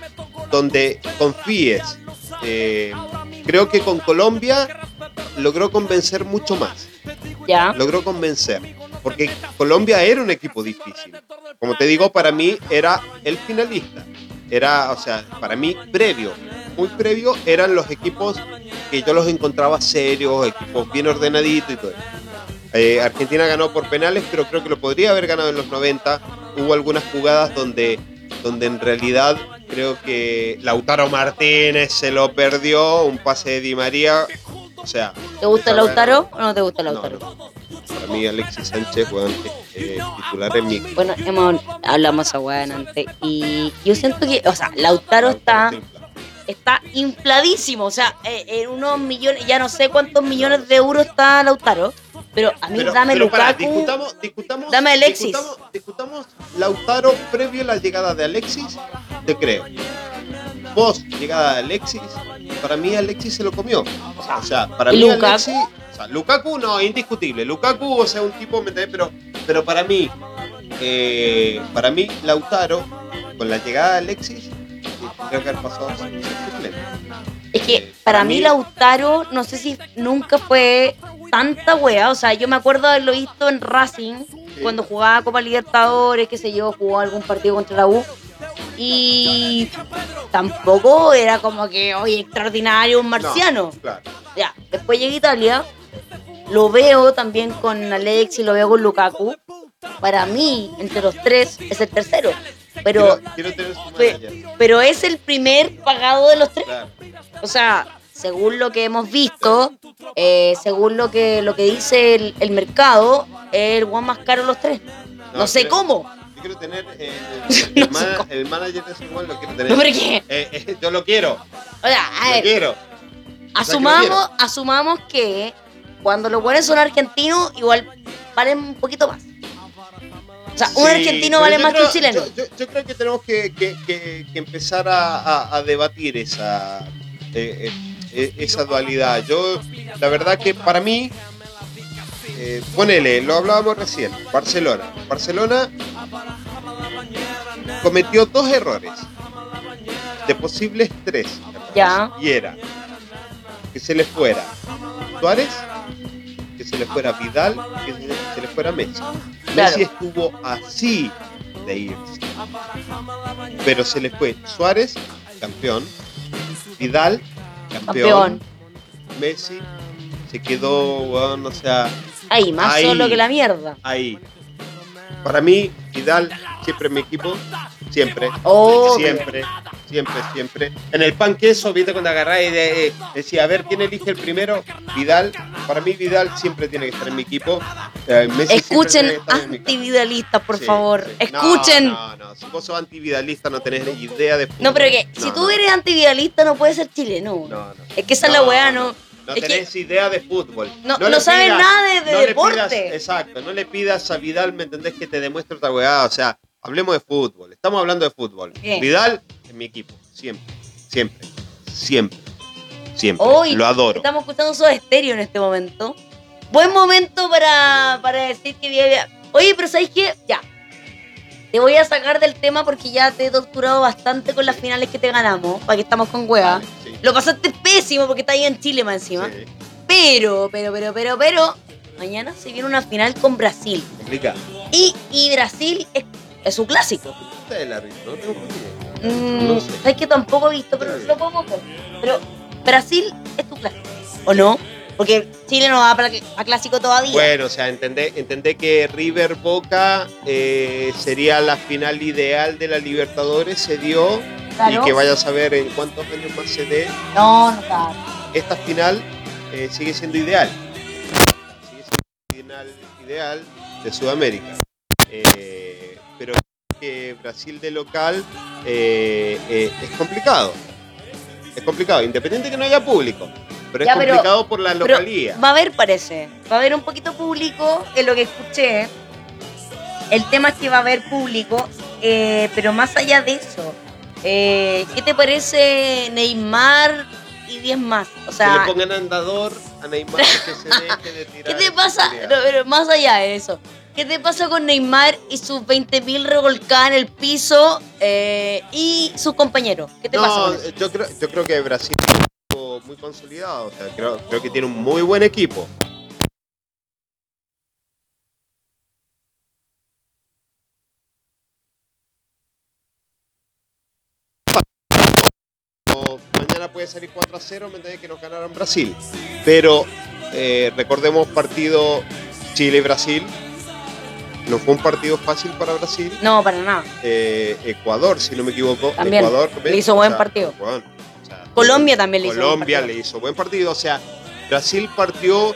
donde confíes. Eh, creo que con Colombia logró convencer mucho más ya. logró convencer. Porque Colombia era un equipo difícil. Como te digo, para mí era el finalista. Era, o sea, para mí previo, muy previo, eran los equipos que yo los encontraba serios, equipos bien ordenaditos y todo. eso. Eh, Argentina ganó por penales, pero creo que lo podría haber ganado en los 90. Hubo algunas jugadas donde, donde en realidad creo que Lautaro Martínez se lo perdió, un pase de Di María. O sea, ¿Te gusta Lautaro o no te gusta Lautaro? no. Para mí Alexis Sánchez, es eh, titular en mi. Bueno, hemos, hablamos esa weá antes y yo siento que, o sea, Lautaro está, está infladísimo, o sea, eh, en unos millones, ya no sé cuántos millones de euros está Lautaro, pero a mí Pero, dame pero Lukaku, discutamos, discutamos, Dame Alexis. Discutamos, discutamos Lautaro previo a la llegada de Alexis, te creo. Post llegada de Alexis, para mí Alexis se lo comió. O sea, para ¿Y mí Lukaku? Alexis, o sea, Lukaku no, indiscutible. Lukaku, o sea, un tipo. Pero, pero para mí, eh, para mí Lautaro, con la llegada de Alexis, que pasado es que eh, para mí Lautaro, no sé si nunca fue tanta wea, o sea, yo me acuerdo de haberlo visto en Racing, cuando jugaba Copa Libertadores, qué sé yo, jugó algún partido contra la U. Y tampoco era como que, oye, extraordinario, un marciano. No, claro. Ya, después llegué a Italia, lo veo también con Alex y lo veo con Lukaku. Para mí, entre los tres, es el tercero. Pero, quiero, quiero tener su pero es el primer pagado de los tres. Claro. O sea, según lo que hemos visto, eh, según lo que, lo que dice el, el mercado, es el one más caro de los tres. No, sé quiero- cómo. Yo quiero tener eh, el, el No cómo. el manager de igual lo quiero tener. No, pero ¿qué? Eh, eh, yo lo quiero, O sea, a lo ver, quiero. asumamos, asumamos que cuando los buenos son argentinos, igual valen un poquito más. O sea, un Sí, argentino vale más que un chileno. Yo, yo- yo creo que tenemos que, que- que- que empezar a, a- a debatir esa, eh, eh, eh, esa dualidad. Yo, la verdad que para mí, eh, ponele, lo hablábamos recién, Barcelona. Barcelona cometió dos errores, de posibles tres. Ya. Y era que se le fuera Suárez, que se le fuera Vidal, que se le, fuera Messi. Claro. Messi estuvo así de irse. Pero se le fue Suárez, campeón, Vidal, campeón, Messi se quedó, weón, o sea, Ahí, más Ahí. solo que la mierda. ahí. Para mí, Vidal siempre en mi equipo, siempre. Obvio. Siempre, siempre, siempre. En el pan queso, viste cuando agarré y de- eh, decía, a ver, ¿quién elige el primero? Vidal. Para mí, Vidal siempre tiene que estar en mi equipo. Eh, Messi Escuchen, antividalistas, por Sí, favor. sí. Escuchen. No, no, no. Si vos sos antividalista, no tenés ni idea de fútbol. No, pero que si No, tú no. eres antividalista no puedes ser chileno. No, no. Es que esa es la weá, no. No es que- tenés idea de fútbol. No- le no sabes nada de- de no le deporte. pidas- exacto, no le pidas a Vidal, ¿me entendés? Que te demuestre otra weá. O sea, hablemos de fútbol. Estamos hablando de fútbol. Bien. Vidal en mi equipo. Siempre, siempre, siempre, siempre. Hoy Lo adoro. Estamos escuchando su estéreo en este momento. Buen momento para, para decir que... Oye, pero ¿sabes qué? Ya. Te voy a sacar del tema porque ya te he torturado bastante con las finales que te ganamos. Para que estamos con weá. Lo pasaste pésimo porque está ahí en Chile más encima. sí, Pero, pero, pero, pero, pero... Mañana se viene una final con Brasil. complicado. Y, y Brasil es, es su clásico. Es no tengo. Mm, No sé. ¿Sabes que tampoco he visto? Pero lo pongo por- Pero Brasil es tu clásico. ¿O no? Porque Chile no va para a clásico todavía. Bueno, o sea, entendé, entendé que River Boca eh, sería la final ideal de la Libertadores, se dio, Claro. y que vaya a saber en cuántos años más se dé. No, no está. Esta final eh, sigue siendo ideal. Sigue siendo final ideal de Sudamérica. Eh, pero que Brasil de local eh, es complicado. Es complicado, independiente que no haya público. Pero es pero- complicado por la localía. va a haber, parece. Va a haber un poquito público en lo que escuché. El tema es que va a haber público, pero más allá de eso, eh, ¿qué te parece Neymar y 10 más? O que sea, le pongan andador a Neymar que se deje de tirar. ¿Qué te pasa? No, pero más allá de eso. ¿Qué te pasa con Neymar y sus 20.000 revolcadas en el piso eh, y sus compañeros? ¿Qué te pasa No, con eso? yo creo, yo creo que Brasil es un equipo muy consolidado. O sea, creo, creo que tiene un muy buen equipo. Mañana puede salir 4 a 0, me entendés que nos ganaron Brasil. Pero eh, recordemos partido Chile-Brasil. No fue un partido fácil para Brasil. No, para nada. eh, Ecuador, si no me equivoco. También. Ecuador, Le hizo buen partido. bueno, o sea, Colombia también le hizo buen Colombia le hizo buen partido. O sea, Brasil partió.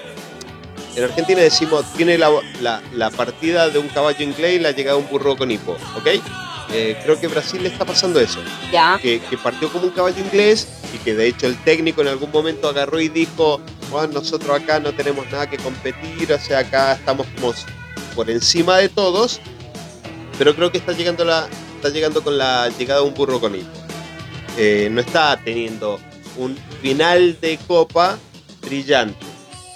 En Argentina decimos, tiene la, la- la partida de un caballo inglés y la llegada de un burro con hipo, ¿ok? Eh, creo que Brasil le está pasando eso, Ya. que, que partió como un caballo inglés y que de hecho el técnico en algún momento agarró y dijo, "Bueno, nosotros acá no tenemos nada que competir, o sea, acá estamos como por encima de todos, pero creo que está llegando, la, está llegando con la llegada de un burro con hipo. Eh, no está teniendo un final de copa brillante,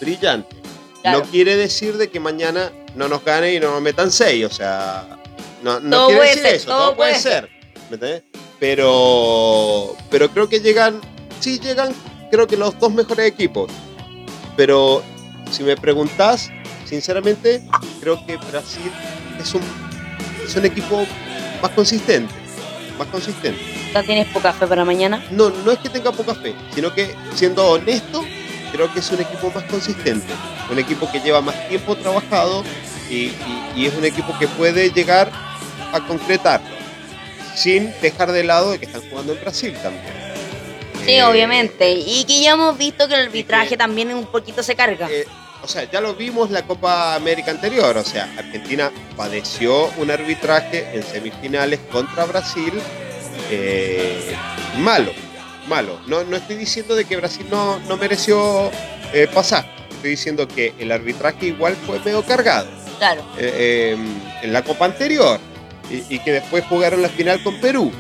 brillante. Claro. No quiere decir de que mañana no nos gane y no nos metan seis, o sea, no, no Todo quiere puede decir ser, eso, todo todo, puede puede ser, ¿me entendés? Pero, pero creo que llegan, sí llegan, creo que los dos mejores equipos, pero si me preguntás, sinceramente, creo que Brasil es un, es un equipo más consistente, más consistente. ¿Ya tienes poca fe para mañana? No, no es que tenga poca fe, sino que siendo honesto, creo que es un equipo más consistente, un equipo que lleva más tiempo trabajado y, y- y es un equipo que puede llegar a concretarlo, sin dejar de lado de que están jugando en Brasil también. Sí, Eh, obviamente. Y que ya hemos visto que el arbitraje que- también un poquito se carga. eh, o sea, ya lo vimos la Copa América anterior, o sea, Argentina padeció un arbitraje en semifinales contra Brasil eh, malo, malo. No, no estoy diciendo de que Brasil no, no mereció eh, pasar, estoy diciendo que el arbitraje igual fue medio cargado Claro. eh, en la Copa anterior y, que después jugaron la final con Perú.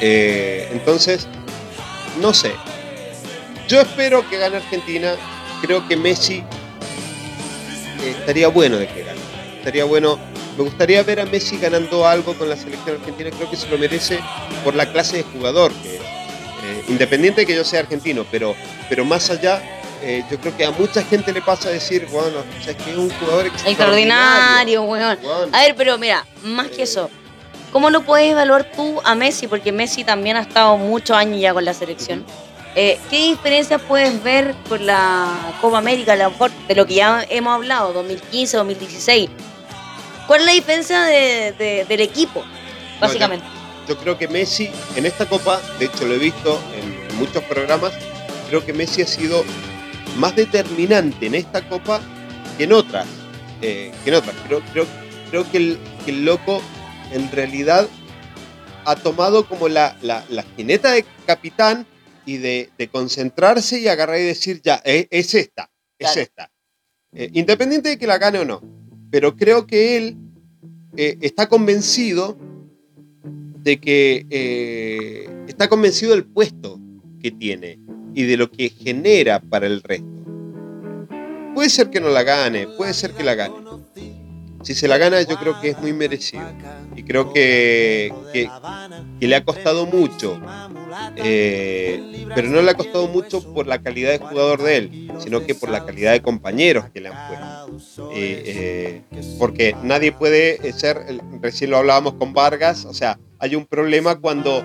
Eh, entonces, no sé. Yo espero que gane Argentina. Creo que Messi eh, estaría bueno de que gane. Estaría bueno. Me gustaría ver a Messi ganando algo con la selección argentina. Creo que se lo merece por la clase de jugador que es. Eh, independiente de que yo sea argentino, pero, pero más allá, eh, yo creo que a mucha gente le pasa a decir, bueno, o sea, es que es un jugador extraordinario. Extraordinario, weón. A ver, pero mira, más que eso, ¿cómo lo puedes evaluar tú a Messi? Porque Messi también ha estado muchos años ya con la selección. Eh, ¿Qué diferencias puedes ver con la Copa América, a lo mejor de lo que ya hemos hablado, 2015, 2016? ¿Cuál es la diferencia de- de- del equipo, básicamente? Yo creo que Messi en esta Copa, de hecho lo he visto en muchos programas, creo que Messi ha sido más determinante en esta Copa que en otras. eh, que en otras. Creo, creo, creo que, el, que el loco en realidad ha tomado como la, la, la jineta de capitán y de, de concentrarse y agarrar y decir, ya, eh, es esta, es Claro. esta. Eh, independiente de que la gane o no. Pero creo que él eh, está convencido de que está convencido del puesto que tiene y de lo que genera para el resto. Puede ser que no la gane, puede ser que la gane. Si se la gana, yo creo que es muy merecido. Y creo que, que, le ha costado mucho. Eh, pero no le ha costado mucho por la calidad de jugador de él, sino que por la calidad de compañeros que le han puesto. Eh, porque nadie puede ser, recién lo hablábamos con Vargas, o sea, hay un problema cuando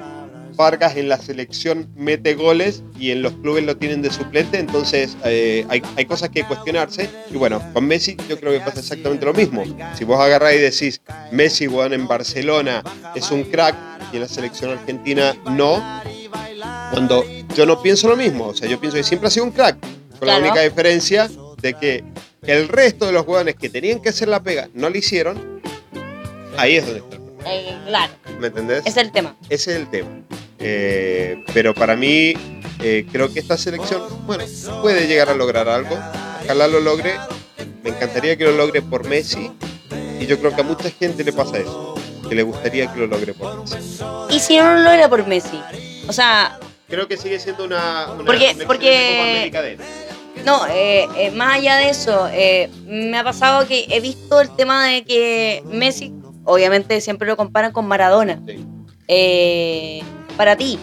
Vargas en la selección mete goles y en los clubes lo tienen de suplente, entonces eh, hay, hay cosas que cuestionarse. Y bueno, con Messi yo creo que pasa exactamente lo mismo. Si vos agarrás y decís, Messi, weón, en Barcelona es un crack y en la selección argentina no, cuando yo no pienso lo mismo, o sea, yo pienso que siempre ha sido un crack, con la Claro. única diferencia de que el resto de los jugadores que tenían que hacer la pega no lo hicieron, ahí es donde está el problema. Eh, claro, ¿Me entendés? es el tema. Ese es el tema. Eh, pero para mí, eh, creo que esta selección, bueno, puede llegar a lograr algo. Ojalá lo logre. Me encantaría que lo logre por Messi. Y yo creo que a mucha gente le pasa eso. Que le gustaría que lo logre por Messi. ¿Y si no lo logra por Messi? O sea, Creo que sigue siendo una, una, Porque- porque-. No, eh, eh, más allá de eso, eh, me ha pasado que he visto el tema de que Messi, obviamente siempre lo comparan con Maradona. Sí. Para ti,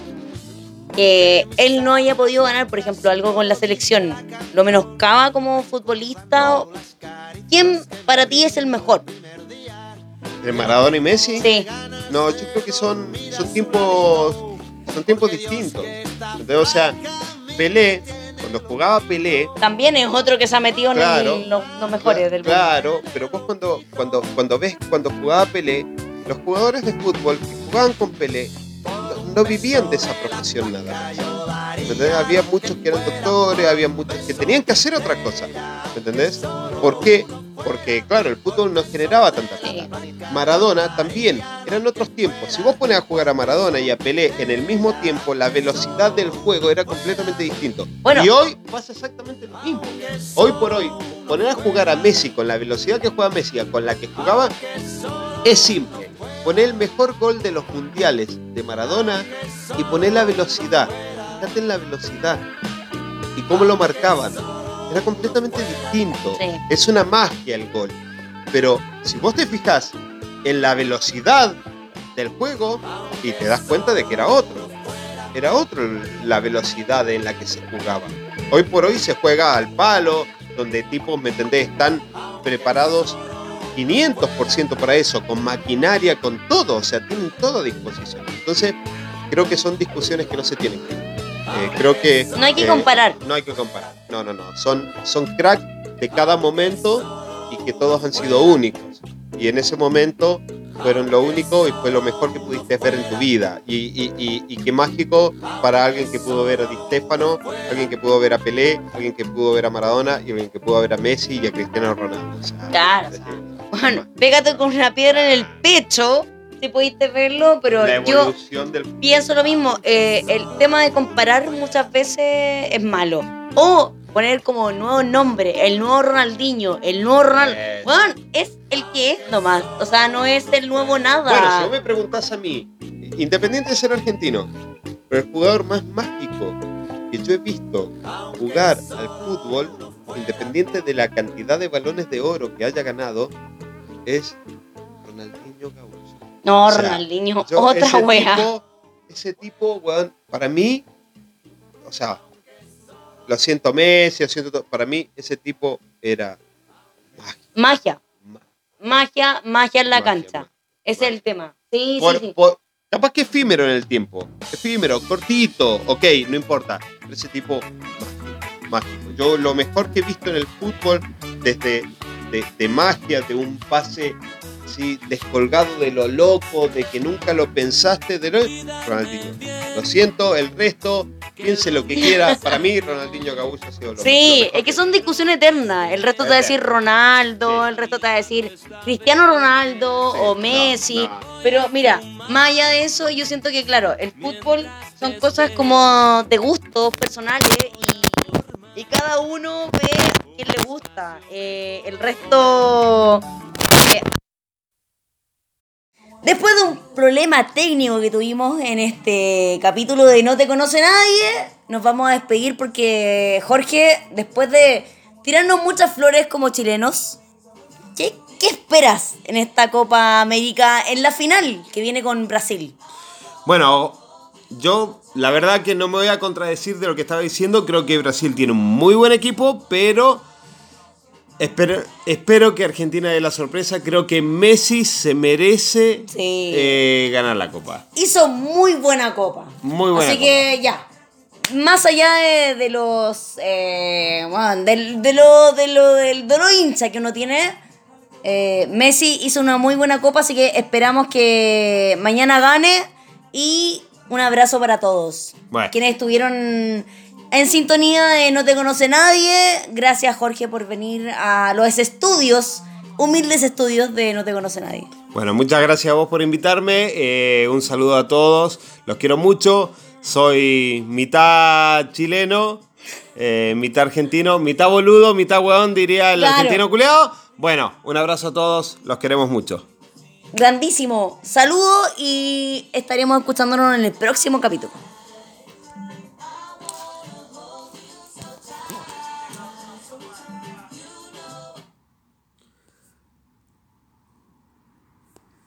que él no haya podido ganar, por ejemplo, algo con la selección, ¿lo menoscaba como futbolista? ¿Quién para ti es el mejor? ¿De Maradona y Messi? Sí, No, yo creo que son, son tiempos son tiempos distintos. Entonces, o sea, Pelé, cuando jugaba Pelé, también es otro que se ha metido en el- los mejores del mundo. Claro, pero vos cuando, cuando, cuando ves cuando jugaba Pelé, los jugadores de fútbol que jugaban con Pelé no, vivían de esa profesión nada más. Había muchos que eran doctores, había muchos que tenían que hacer otra cosa. ¿Me entendés? ¿Por qué? Porque, claro, el fútbol no generaba tanta plata. Maradona también, eran otros tiempos. Si vos pones a jugar a Maradona y a Pelé en el mismo tiempo, la velocidad del juego era completamente distinto. Bueno. y hoy pasa exactamente lo mismo. Hoy por hoy, poner a jugar a Messi con la velocidad que juega Messi, con la que jugaba, es simple. Poner el mejor gol de los mundiales de Maradona y poner la velocidad. Fíjate en la velocidad y cómo lo marcaban. Era completamente distinto. Sí. Es una magia el gol. Pero si vos te fijas en la velocidad del juego y te das cuenta de que era otro. Era otro la velocidad en la que se jugaba. Hoy por hoy se juega al palo, donde tipos, ¿me entendés? Están preparados 500% para eso, con maquinaria, con todo, o sea, tienen todo a disposición. Entonces, creo que son discusiones que no se tienen que eh, creo que No hay que eh, comparar. no hay que comparar. No, no, no. Son, son crack de cada momento y que todos han sido únicos. Y en ese momento fueron lo único y fue lo mejor que pudiste ver en tu vida. Y, y, y, y qué mágico para alguien que pudo ver a Di Stefano, alguien que pudo ver a Pelé, alguien que pudo ver a Maradona y alguien que pudo ver a Messi y a Cristiano Ronaldo. O sea, Claro, Bueno, pégate con una piedra en el pecho, si pudiste verlo, pero la yo del pienso lo mismo. eh, el tema de comparar muchas veces es malo. O poner como nuevo nombre, el nuevo Ronaldinho, el nuevo Ronaldo. Eh. Bueno, es el que es nomás. O sea, no es el nuevo nada. Bueno, si vos me preguntás a mí, independiente de ser argentino, pero el jugador más mágico que yo he visto jugar al fútbol, independiente de la cantidad de balones de oro que haya ganado, es Ronaldinho Gaúcho. no, o sea, Ronaldinho, Yo, otra ese wea. Tipo, ese tipo, weón, para mí, o sea, lo siento Messi, lo siento todo, para mí ese tipo era. Magia, ma- magia, magia en la Magia, cancha. magia. Ese es el tema. Sí, por- sí, sí. por- capaz que efímero en el tiempo. Efímero, cortito, ok, no importa. parece tipo mágico, mágico. Yo lo mejor que he visto en el fútbol desde de, de magia, de un pase descolgado de lo loco, de que nunca lo pensaste, de lo... Ronaldinho. Lo siento, el resto, piense lo que quiera. Para mí, Ronaldinho Gaúcho ha sido lo Sí, lo es que son discusiones eternas. El resto te va a decir Ronaldo, Sí. el resto te va a decir Cristiano Ronaldo Sí, o no, Messi. no. Pero mira, más allá de eso, yo siento que, claro, el fútbol son cosas como de gustos personales y, y cada uno ve a quién le gusta. Eh, el resto. eh, Después de un problema técnico que tuvimos en este capítulo de No te conoce nadie, nos vamos a despedir porque Jorge, después de tirarnos muchas flores como chilenos, ¿qué, qué esperas en esta Copa América en la final que viene con Brasil? Bueno, yo la verdad que no me voy a contradecir de lo que estaba diciendo. Creo que Brasil tiene un muy buen equipo, pero espero, espero que Argentina dé la sorpresa. Creo que Messi se merece Sí. eh, ganar la copa. Hizo muy buena Copa. Muy buena Así que ya. Más allá de, de los. eh, bueno, del- de, lo, de, lo, del- de lo hincha que uno tiene. eh, Messi hizo una muy buena copa, así que esperamos que mañana gane. Y un abrazo para todos. Bueno. Quienes estuvieron en sintonía de No Te Conoce Nadie. Gracias, Jorge, por venir a los estudios, humildes estudios de No Te Conoce Nadie. Bueno, muchas gracias a vos por invitarme. eh, un saludo a todos. Los quiero mucho. Soy mitad chileno, eh, mitad argentino, mitad boludo, mitad hueón, diría el Claro. argentino culeado. Bueno, un abrazo a todos. Los queremos mucho. Grandísimo. Saludo y estaremos escuchándonos en el próximo capítulo.